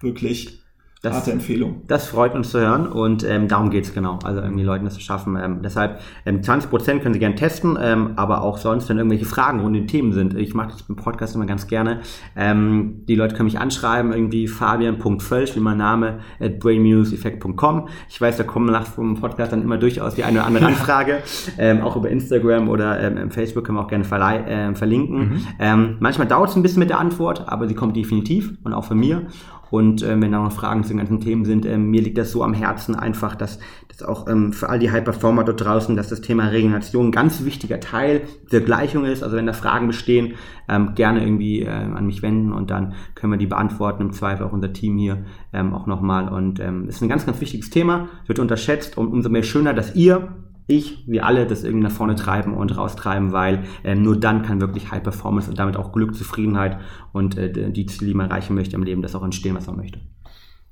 wirklich das, Harte Empfehlung. Das freut uns zu hören und ähm, darum geht's genau. Also irgendwie Leuten das zu schaffen. Ähm, deshalb ähm, 20% können Sie gerne testen, ähm, aber auch sonst, wenn irgendwelche Fragen rund den Themen sind. Ich mache das im Podcast immer ganz gerne. Ähm, die Leute können mich anschreiben, irgendwie fabian.völsch, wie mein Name, at brainmuseffect.com. Ich weiß, da kommen nach dem Podcast dann immer durchaus die eine oder andere Anfrage. ähm, auch über Instagram oder ähm, Facebook können wir auch gerne verlei äh, verlinken. Mhm. Ähm, manchmal dauert es ein bisschen mit der Antwort, aber sie kommt definitiv und auch von mir. Und äh, wenn da noch Fragen zu den ganzen Themen sind, äh, mir liegt das so am Herzen einfach, dass das auch ähm, für all die High-Performer dort draußen, dass das Thema Regeneration ein ganz wichtiger Teil der Gleichung ist. Also wenn da Fragen bestehen, ähm, gerne irgendwie äh, an mich wenden und dann können wir die beantworten. Im Zweifel auch unser Team hier ähm, auch nochmal. Und ähm, ist ein ganz, ganz wichtiges Thema, wird unterschätzt und umso mehr schöner, dass ihr ich, wir alle das irgendwie nach vorne treiben und raustreiben, weil äh, nur dann kann wirklich High Performance und damit auch Glück, Zufriedenheit und äh, die Ziele, die man erreichen möchte im Leben, das auch entstehen, was man möchte.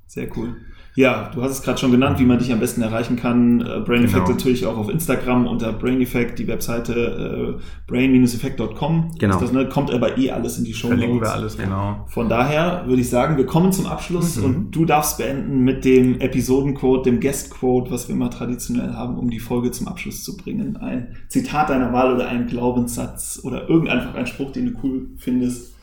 Sehr cool. Ja, du hast es gerade schon genannt, wie man dich am besten erreichen kann. Äh, Brain genau. Effect natürlich auch auf Instagram unter Brain Effect, die Webseite äh, brain-effect.com. Genau. Das, ne, kommt aber eh alles in die Show Notes. Verlinken wir alles, genau. Von daher würde ich sagen, wir kommen zum Abschluss mhm. und du darfst beenden mit dem Episodenquote, dem Guest-Quote, was wir immer traditionell haben, um die Folge zum Abschluss zu bringen. Ein Zitat deiner Wahl oder ein Glaubenssatz oder irgendein einfach ein Spruch, den du cool findest.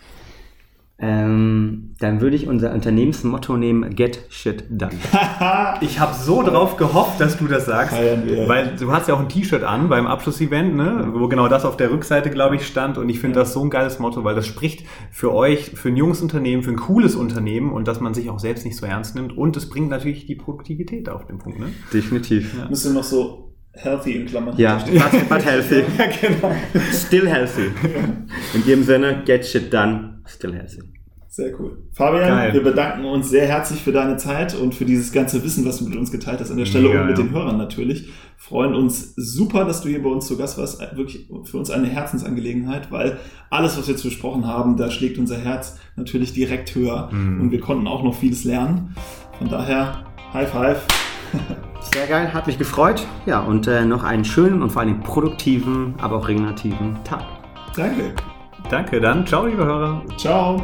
Ähm, dann würde ich unser Unternehmensmotto nehmen, get shit done. ich habe so drauf gehofft, dass du das sagst, weil du hast ja auch ein T-Shirt an beim Abschlussevent, ne? wo genau das auf der Rückseite, glaube ich, stand und ich finde ja. das so ein geiles Motto, weil das spricht für euch, für ein junges Unternehmen, für ein cooles Unternehmen und dass man sich auch selbst nicht so ernst nimmt und es bringt natürlich die Produktivität auf den Punkt. Ne? Definitiv. Ja. Müsste noch so healthy in Klammern. Ja, but, but healthy. ja, genau. Still healthy. In jedem Sinne, get shit done, still healthy. Sehr cool. Fabian, Geil. wir bedanken uns sehr herzlich für deine Zeit und für dieses ganze Wissen, was du mit uns geteilt hast an der Stelle ja, und mit ja. den Hörern natürlich. Freuen uns super, dass du hier bei uns zu Gast warst. Wirklich für uns eine Herzensangelegenheit, weil alles, was wir jetzt besprochen haben, da schlägt unser Herz natürlich direkt höher mhm. und wir konnten auch noch vieles lernen. Von daher, High Five. Sehr geil, hat mich gefreut. Ja, und äh, noch einen schönen und vor allem produktiven, aber auch regenerativen Tag. Danke. Danke, dann ciao, liebe Hörer. Ciao.